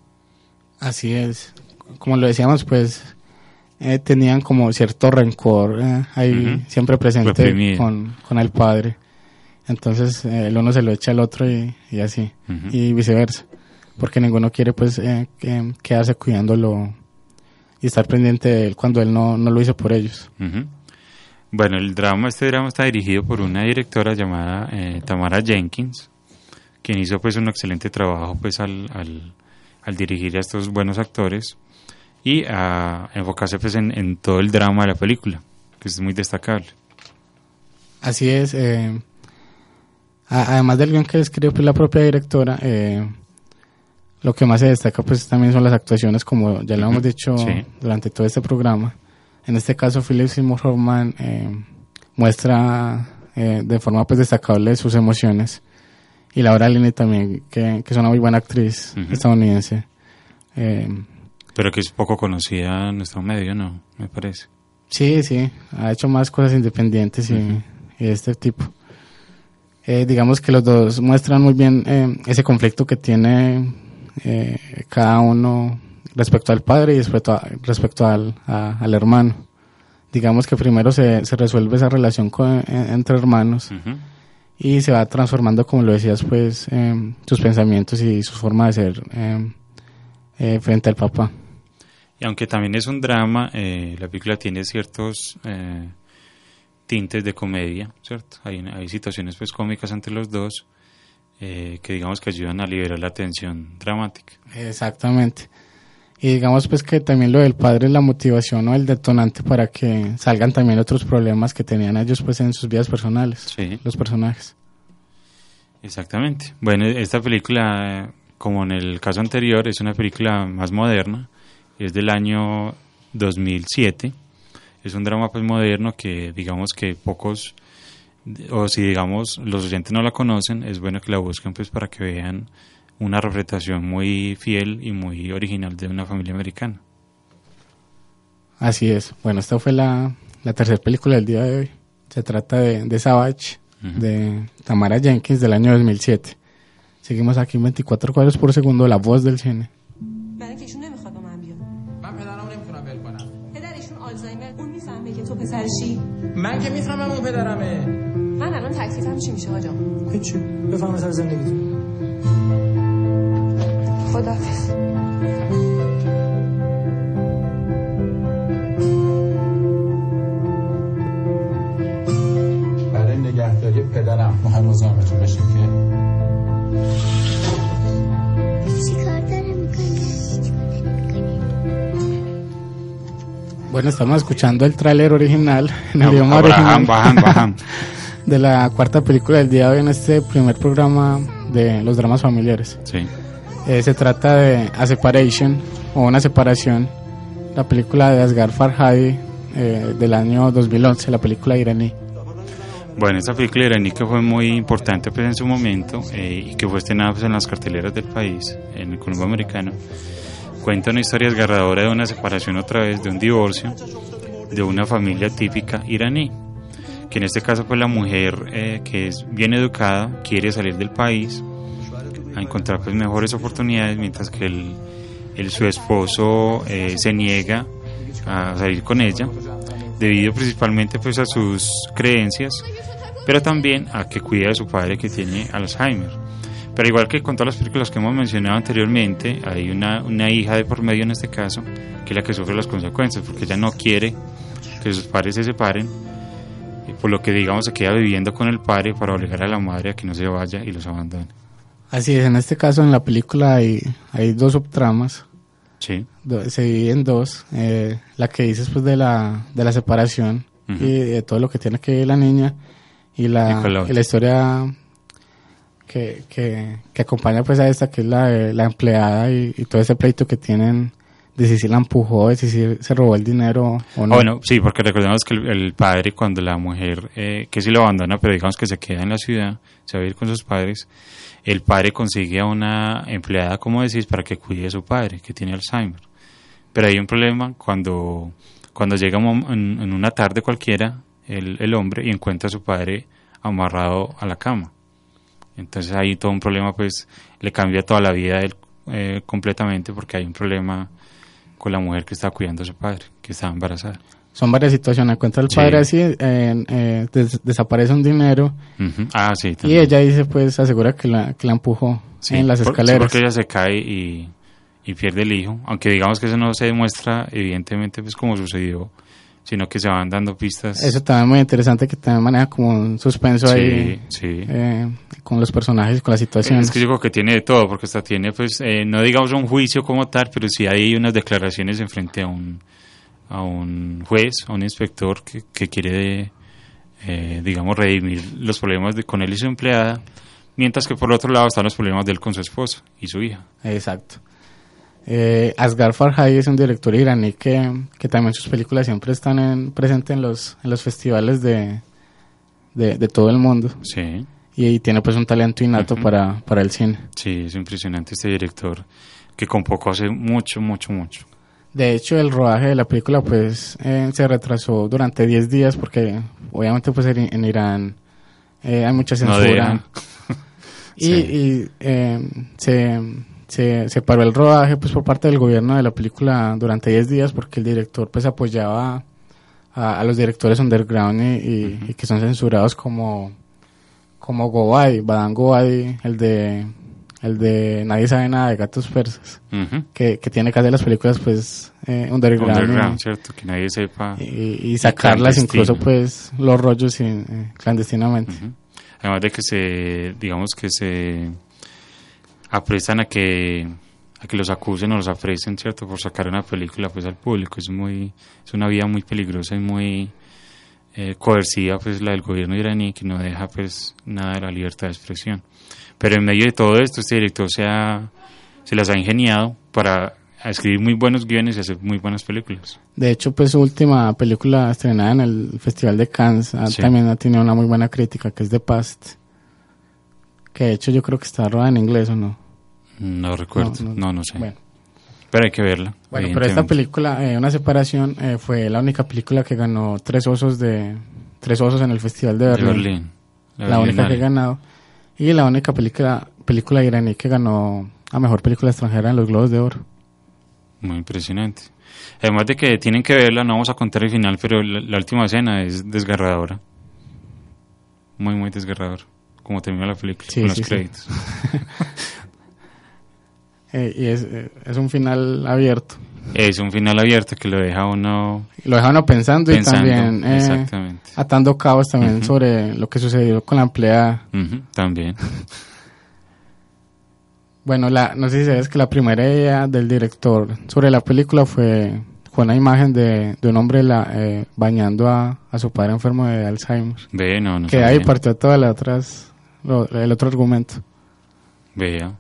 Así es. Como lo decíamos, pues eh, tenían como cierto rencor eh, ahí siempre presente con, con el padre. Entonces eh, el uno se lo echa al otro y, y así. Y viceversa. Porque ninguno quiere pues eh, que- quedarse cuidándolo y estar pendiente de él cuando él no, no lo hizo por ellos. Bueno, el drama, este drama está dirigido por una directora llamada Tamara Jenkins, quien hizo pues un excelente trabajo pues al, al, al dirigir a estos buenos actores y a enfocarse pues en, en todo el drama de la película, que es muy destacable. Así es. eh, además del guion que escribió pues, la propia directora, eh, lo que más se destaca pues también son las actuaciones, como ya lo hemos dicho sí. durante todo este programa. En este caso, Philip Seymour Hoffman eh, muestra eh, de forma pues destacable sus emociones. Y Laura Linney también, que, que es una muy buena actriz estadounidense. Eh, Pero que es poco conocida en nuestro medio, ¿no? Me parece. Sí, sí, ha hecho más cosas independientes y, y de este tipo. Eh, digamos que los dos muestran muy bien eh, ese conflicto que tiene eh, cada uno respecto al padre y respecto, a- respecto al, a- al hermano. Digamos que primero se, se resuelve esa relación con- entre hermanos Ujú. Y se va transformando, como lo decías, pues, em, sus pensamientos y su forma de ser em, eh, frente al papá. Y aunque también es un drama, eh, la película tiene ciertos eh, tintes de comedia, ¿cierto? Hay, hay situaciones pues cómicas entre los dos eh, que digamos que ayudan a liberar la tensión dramática. Exactamente. Y digamos pues que también lo del padre es la motivación o el detonante para que salgan también otros problemas que tenían ellos pues en sus vidas personales, Sí. los personajes. Exactamente. Bueno, esta película, como en el caso anterior, es una película más moderna, es del año 2007. Es un drama pues moderno que digamos que pocos, o si digamos los oyentes no la conocen, es bueno que la busquen pues para que vean una representación muy fiel y muy original de una familia americana. Así es. Bueno, esta fue la, la tercera película del día de hoy. Se trata de, de Savage, de Tamara Jenkins, del año 2007. Seguimos aquí en 24 cuadros por segundo, la voz del cine. برای اینکه ایشون نمیخواد با من بیاد من پدرم نمیتونم ول کنم پدر ایشون آلزایمر اون میفهمه که تو پسرشی من که میفهمم اون پدرمه من الان تکلیفم چی میشه آجا هیچی بفهم سر زندگیتون خدافظ برای نگهداری پدرم مهم مزاحمتون بشیم که چیکار داره میکنه Bueno, estamos escuchando el tráiler original en el Ab- idioma Abraham, original Baham, Baham. de la cuarta película del día de hoy en este primer programa de los dramas familiares. Sí. Eh, se trata de A Separation o Una Separación, la película de Asghar Farhadi eh, del año 2011, la película iraní. Bueno, esta película iraní que fue muy importante pues, en su momento eh, y que fue estrenada pues, en las carteleras del país, en el Colombo americano, cuenta una historia desgarradora de una separación otra vez, de un divorcio, de una familia típica iraní, que en este caso pues la mujer eh, que es bien educada quiere salir del país encontrar pues mejores oportunidades, mientras que el, el- su esposo eh, se niega a salir con ella, debido principalmente pues a sus creencias, pero también a que cuida de su padre que tiene Alzheimer. Pero igual que con todas las películas que hemos mencionado anteriormente, hay una, una hija de por medio en este caso, que es la que sufre las consecuencias, porque ella no quiere que sus padres se separen, y por lo que digamos se queda viviendo con el padre para obligar a la madre a que no se vaya y los abandone. Así es, en este caso en la película hay, hay dos subtramas. Sí. Do- se divide en dos. eh, la que dices pues de la, de la separación y de todo lo que tiene que ver la niña y la, Y la otra. y la historia que, que, que acompaña pues a esta que es la, la empleada y, y todo ese pleito que tienen de si se la empujó, de si sí se robó el dinero o no. Ah, Bueno, sí, porque recordemos que el, el padre, cuando la mujer, eh, que sí lo abandona, pero digamos que se queda en la ciudad, se va a ir con sus padres, el padre consigue a una empleada, como decís, para que cuide de su padre, que tiene Alzheimer. Pero hay un problema cuando, cuando llega en, en una tarde cualquiera el, el hombre y encuentra a su padre amarrado a la cama. Entonces hay todo un problema, pues le cambia toda la vida a él eh, completamente porque hay un problema con la mujer que está cuidando a su padre, que está embarazada. Son varias situaciones. Encuentra el Sí. padre así, eh, eh, des- desaparece un dinero. Ah, sí, y ella dice pues asegura que la, que la empujó Sí, en las por- sí, escaleras. porque ella se cae y, y pierde el hijo, aunque digamos que eso no se demuestra evidentemente pues como sucedió, sino que se van dando pistas. Eso también es muy interesante que también maneja como un suspenso Sí, ahí sí. eh, con los personajes con las situaciones. Es que yo creo que tiene de todo, porque hasta tiene, pues, eh, no digamos un juicio como tal, pero sí hay unas declaraciones en frente a un, a un juez, a un inspector que, que quiere, eh, digamos, redimir los problemas de, con él y su empleada, mientras que por otro lado están los problemas de él con su esposa y su hija. Exacto. Eh, Asghar Farhadi es un director iraní que, que también sus películas siempre están en, presentes en los, en los festivales de, de, de todo el mundo. Sí. Y, tiene pues un talento innato para, para el cine. Sí, es impresionante este director, que con poco hace mucho, mucho, mucho. De hecho, el rodaje de la película pues eh, se retrasó durante 10 días porque obviamente pues en, en Irán eh, hay mucha No censura. dejan. y Sí. y, eh, se, se, se paró el rodaje pues por parte del gobierno de la película durante 10 días porque el director pues apoyaba a, a los directores underground y, y- y que son censurados como como Gobay, Badán Gobay, el de el de Nadie sabe nada de gatos persas, que, que tiene que hacer las películas pues eh, underground, Underground, y- ¿cierto? Que nadie sepa. y, sacarlas incluso pues los rollos eh, clandestinamente. Además de que se, digamos que se aprestan a que a que los acusen o los apresen, ¿cierto? Por sacar una película pues al público. Es muy es una vía muy peligrosa y muy eh, coerciva pues la del gobierno iraní que no deja pues nada de la libertad de expresión. Pero en medio de todo esto este director se ha, se las ha ingeniado para escribir muy buenos guiones y hacer muy buenas películas. De hecho, pues su última película estrenada en el Festival de Cannes Sí. también ha tenido una muy buena crítica, que es The Past. Que de hecho yo creo que está rodada en inglés o no. No recuerdo, No, no, no. no, sé. Bueno. Pero hay que verla. Bueno, pero esta película, eh, Una separación, eh, fue la única película que ganó tres osos de tres osos en el Festival de De Berlín. Berlín. La, La única que ha ganado. Y la única película película iraní que ganó a mejor película extranjera en los Globos de Oro. Muy impresionante. Además de que tienen que verla, no vamos a contar el final, pero la, la última escena es desgarradora. Muy, muy desgarradora. Como termina la película, Sí, con los sí, sí. Eh, y es, es un final abierto. Es un final abierto que lo deja uno... Lo deja uno pensando, Pensando, y también eh, exactamente. atando cabos también Ujú. sobre lo que sucedió con la empleada. Ujú, también. Bueno, la, no sé si sabes que la primera idea del director sobre la película fue, fue una imagen de, de un hombre la, eh, bañando a, a su padre enfermo de Alzheimer. Ve, no, no que ahí partió todas las otras, lo- el otro argumento. Vea.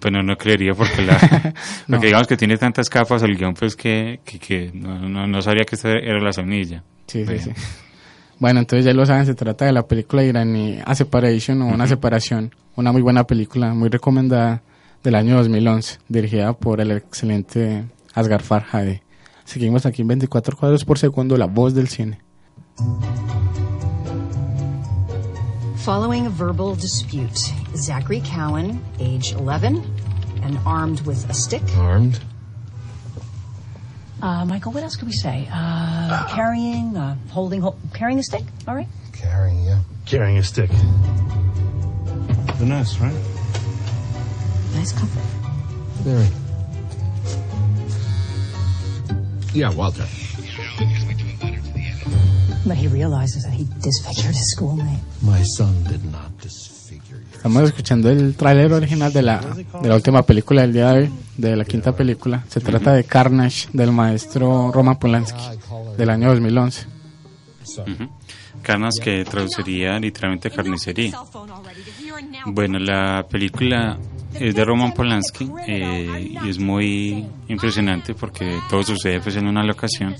Pero no creería porque la... No. porque digamos que tiene tantas capas el guion, pues que, que, que no, no, no sabría que esta era la semilla. Sí, sí, Vea. sí. Bueno, entonces ya lo saben, se trata de la película iraní A Separation o Una. Separación, una muy buena película, muy recomendada del año 2011, dirigida por el excelente Asghar Farhadi. Seguimos aquí en 24 cuadros por segundo, la voz del cine. Following a verbal dispute, Zachary Cowan, age 11, and armed with a stick. Armed? Uh, Michael, what else could we say? Uh, carrying, uh, holding, hol- carrying a stick. All right. Carrying, yeah. Carrying a stick. The nurse, right? Nice comfort. Very. Yeah, Walter. But he realizes that he disfigured his schoolmate. My son did not disfigure your Estamos escuchando el tráiler original de la, de la última película del día de hoy, de la quinta película. Se trata de Carnage del maestro Roman Polanski del año 2011. Ujú. Carnas que traduciría literalmente carnicería. Bueno, la película es de Roman Polanski eh, y es muy impresionante porque todo sucede pues en una locación.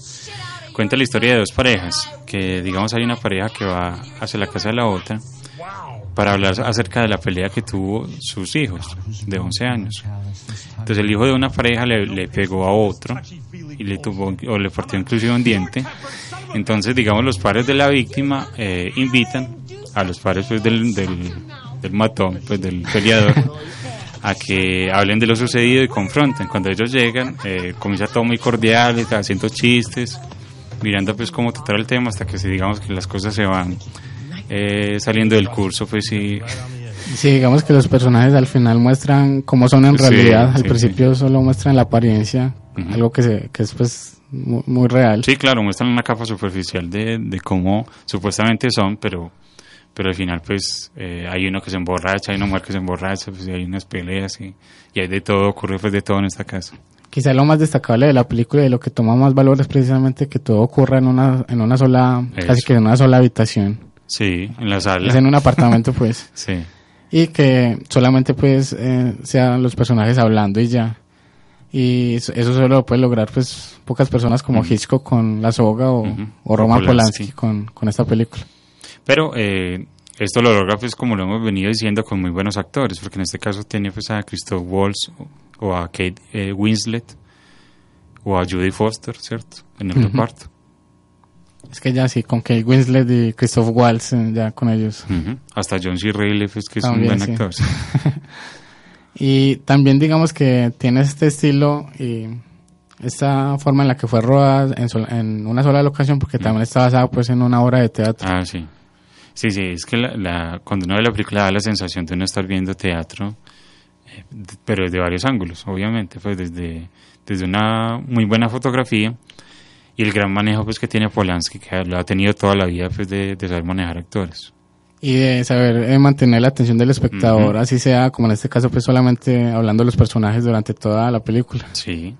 Cuenta la historia de dos parejas, que digamos hay una pareja que va hacia la casa de la otra para hablar acerca de la pelea que tuvo sus hijos de 11 años. Entonces el hijo de una pareja le, pegó a otro y le tuvo o le partió inclusive un diente. Entonces, digamos, los padres de la víctima eh, invitan a los padres pues, del, del, matón, pues del peleador, a que hablen de lo sucedido y confronten. Cuando ellos llegan, eh, comienza todo muy cordial, haciendo chistes, mirando pues cómo tratar el tema hasta que si digamos que las cosas se van eh, saliendo del curso, pues sí, Sí, digamos que los personajes al final muestran cómo son en Sí, realidad. Al sí, principio solo muestran la apariencia, algo que, se, que es pues muy, muy real. Sí, claro, muestran una capa superficial de, de cómo supuestamente son, pero pero al final pues eh, hay uno que se emborracha, hay una mujer que se emborracha, pues y hay unas peleas y, y hay de todo, ocurre pues de todo en esta casa. Quizá lo más destacable de la película y de lo que toma más valor es precisamente que todo ocurra en una, en una sola, casi que en una sola habitación. Sí, en la sala. Es en un apartamento pues. Sí. Y que solamente pues eh, sean los personajes hablando y ya. Y eso eso solo lo puede lograr pues pocas personas como Hitchcock con La Soga o, o Roman Polanski. Polanski con, con esta película. Pero eh, esto lo logra, pues, como lo hemos venido diciendo, con muy buenos actores, porque en este caso tiene pues, a Christoph Waltz o, a Kate eh, Winslet o a Judy Foster, ¿cierto? En el reparto. Es que ya sí, con Kate Winslet y Christoph Waltz, eh, ya con ellos. Ujú. Hasta John C. Reilly, pues, que es También, un buen actor. sí. Y también digamos que tiene este estilo y esta forma en la que fue rodada en, sol- en una sola locación, porque también está basada pues en una obra de teatro. Ah, sí. Sí, sí, es que la, la- cuando uno ve la película da la sensación de uno estar viendo teatro, pero desde varios ángulos, obviamente, pues desde, desde una muy buena fotografía y el gran manejo pues que tiene Polanski, que lo ha tenido toda la vida pues de, de saber manejar actores. Y de saber eh, mantener la atención del espectador, Ujú. así sea, como en este caso, pues solamente hablando de los personajes durante toda la película. Sí.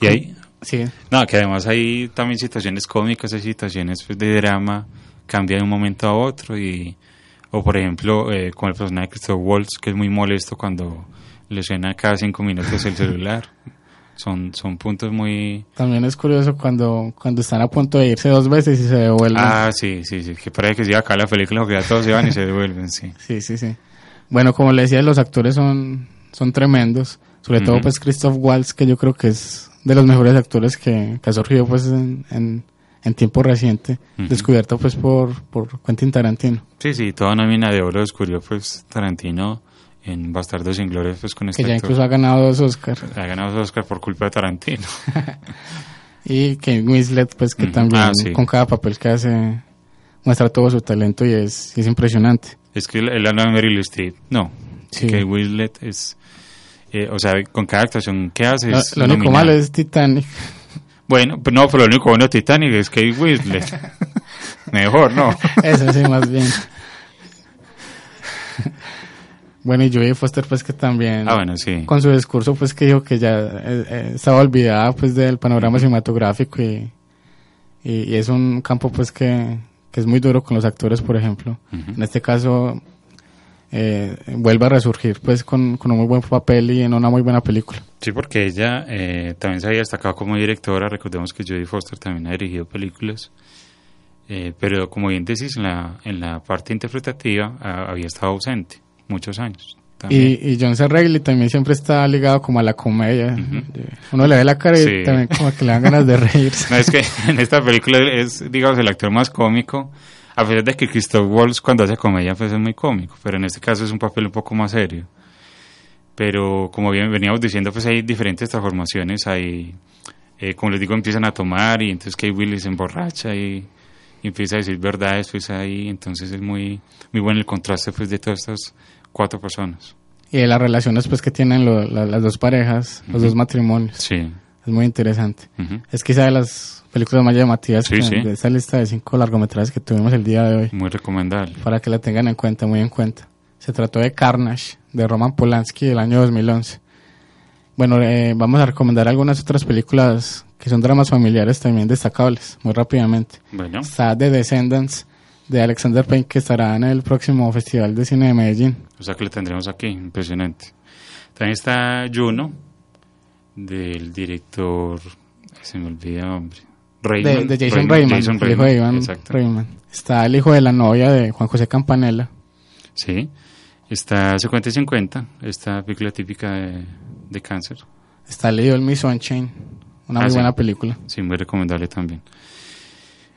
Y ahí, Sí. no, que además hay también situaciones cómicas, hay situaciones pues, de drama, cambia de un momento a otro y, o por ejemplo, eh, con el personaje de Christoph Waltz, que es muy molesto cuando le suena cada cinco minutos el celular. Son, son puntos muy... También es curioso cuando, cuando están a punto de irse dos veces y se devuelven. Ah, sí, sí, sí, que parece que iba acá la película porque ya todos se van y se devuelven, sí. Sí, sí, sí. Bueno, como le decía, los actores son, son tremendos. Sobre todo, pues, Christoph Waltz, que yo creo que es de los mejores actores que, que ha surgido, pues, en, en, en tiempo reciente. Ujú. Descubierto, pues, por, por Quentin Tarantino. Sí, sí, toda una mina de oro descubrió pues Tarantino en Bastardos sin Gloria pues con este Que ya actor. incluso ha ganado dos Oscars. Ha ganado dos Oscar por culpa de Tarantino. Y Kate Winslet, pues, que Ujú. también Ah, sí. con cada papel que hace muestra todo su talento y es, es impresionante. Es que él habla de Meryl Streep. No, Sí. que Winslet es... eh, o sea, con cada actuación que hace Lo, lo único malo es Titanic. Bueno, pero no, pero lo único bueno de Titanic es Kate Winslet. Mejor, ¿no? Eso sí, más bien. Bueno, y Julie Foster, pues que también, Ah, bueno, sí. con su discurso, pues que dijo que ya eh, eh, estaba olvidada pues del panorama cinematográfico y, y, y es un campo pues que, que es muy duro con los actores, por ejemplo. En este caso, eh, vuelve a resurgir pues con, con un muy buen papel y en una muy buena película. Sí, porque ella eh, también se había destacado como directora. Recordemos que Jodie Foster también ha dirigido películas. Eh, pero como bien decís, en la, en la parte interpretativa ah, había estado ausente muchos años. también. Y, y John C. Reilly también siempre está ligado como a la comedia. Uno le ve la cara y Sí. también como que le dan ganas de reírse. No, es que en esta película es, digamos, el actor más cómico, a pesar de que Christoph Waltz cuando hace comedia pues es muy cómico, pero en este caso es un papel un poco más serio. Pero como bien veníamos diciendo, pues hay diferentes transformaciones, hay, eh, como les digo, empiezan a tomar y entonces Kate Willis se emborracha y, y empieza a decir verdades pues ahí, entonces es muy, muy bueno el contraste pues de todas estas cuatro personas. Y de las relaciones pues que tienen lo- la- las dos parejas, los dos matrimonios. Sí. Es muy interesante. Ujú. Es quizá de las películas más llamativas Sí, que- sí. de esta lista de cinco largometrajes que tuvimos el día de hoy. Muy recomendable. Para que la tengan en cuenta, muy en cuenta. Se trató de Carnage, de Roman Polanski del año 2011. Bueno, eh, vamos a recomendar algunas otras películas que son dramas familiares también destacables, muy rápidamente. Bueno. Está The Descendants, de Alexander Payne, que estará en el próximo Festival de Cine de Medellín. O sea que lo tendremos aquí, impresionante. También está Juno, del director, se me olvida, hombre. De, Reitman, de Jason Reitman, Reitman, Jason de. Reitman. Está el hijo de la novia de Juan José Campanella. Sí, está 50 y 50, esta película típica de, de cáncer. Está Little Miss Sunshine, una Ah, muy sí. buena película. Sí, muy recomendable también.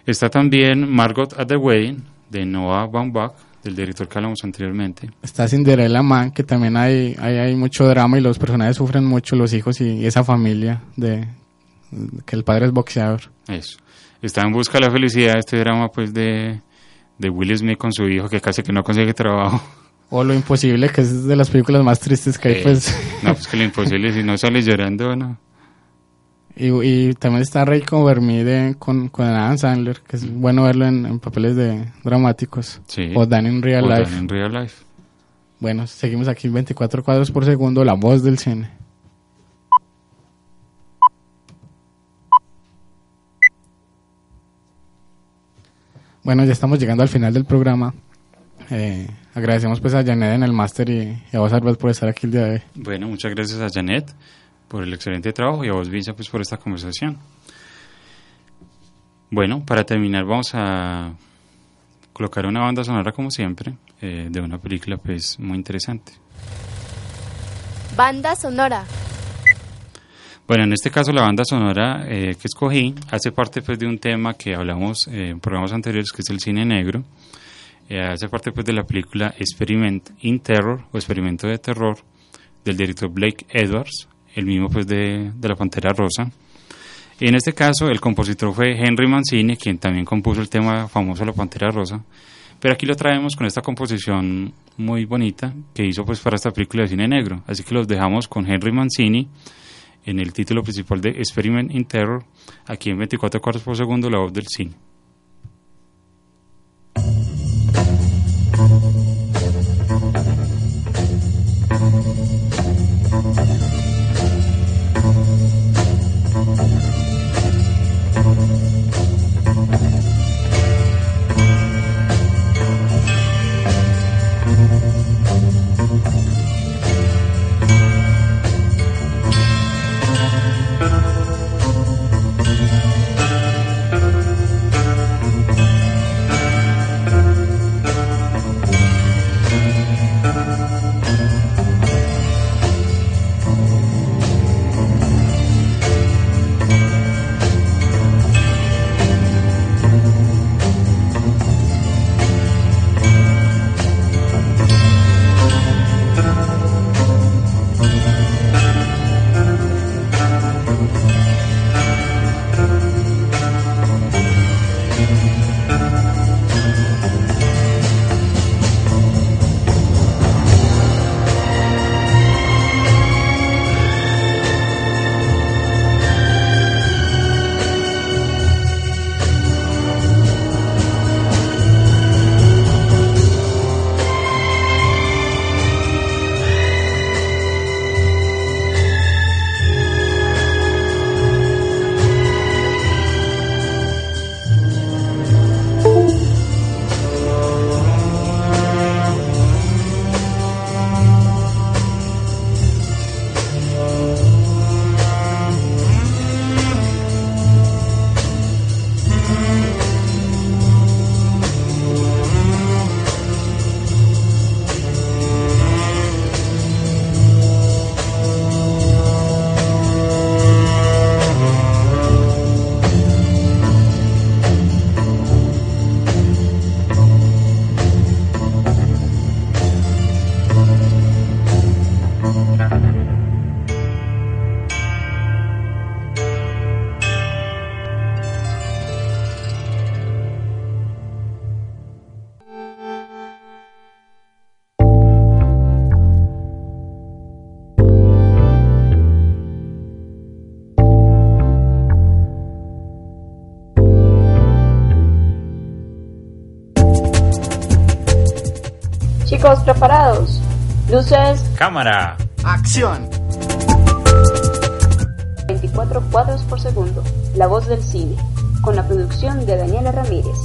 Está también Margot at the Wedding, de Noah Baumbach, del director que hablamos anteriormente. Está Cinderella Man, que también hay, hay, hay mucho drama y los personajes sufren mucho, los hijos y esa familia de que el padre es boxeador. Eso. Está en busca de la felicidad, este drama pues de, de Will Smith con su hijo que casi que no consigue trabajo. O Lo Imposible, que es de las películas más tristes que hay, Eh, pues. No, pues que lo imposible, si no sale llorando, no. Y, y también está Ray Covermide con, con Adam Sandler, que es bueno verlo en, en papeles de dramáticos. Sí. O Dan in Real O Dan Life. in Real Life. Bueno, seguimos aquí 24 cuadros por segundo, la voz del cine. Bueno, ya estamos llegando al final del programa. Eh, agradecemos pues a Janet en el máster y, y a vos, Albert, por estar aquí el día de hoy. Bueno, muchas gracias a Janet por el excelente trabajo y a vos, Villa, pues por esta conversación. Bueno, para terminar vamos a colocar una banda sonora como siempre eh, de una película pues muy interesante. Banda sonora. Bueno, en este caso la banda sonora eh, que escogí hace parte pues de un tema que hablamos eh, en programas anteriores que es el cine negro. Eh, hace parte pues de la película Experiment in Terror o Experimento de Terror del director Blake Edwards, el mismo pues de, de La Pantera Rosa. En este caso el compositor fue Henry Mancini, quien también compuso el tema famoso La Pantera Rosa, Pero aquí lo traemos con esta composición muy bonita que hizo pues para esta película de cine negro. Así que los dejamos con Henry Mancini en el título principal de Experiment in Terror, aquí en 24 cuadros por segundo, la voz del cine. Cámara. Acción. 24 cuadros por segundo. La voz del cine. Con la producción de Daniela Ramírez.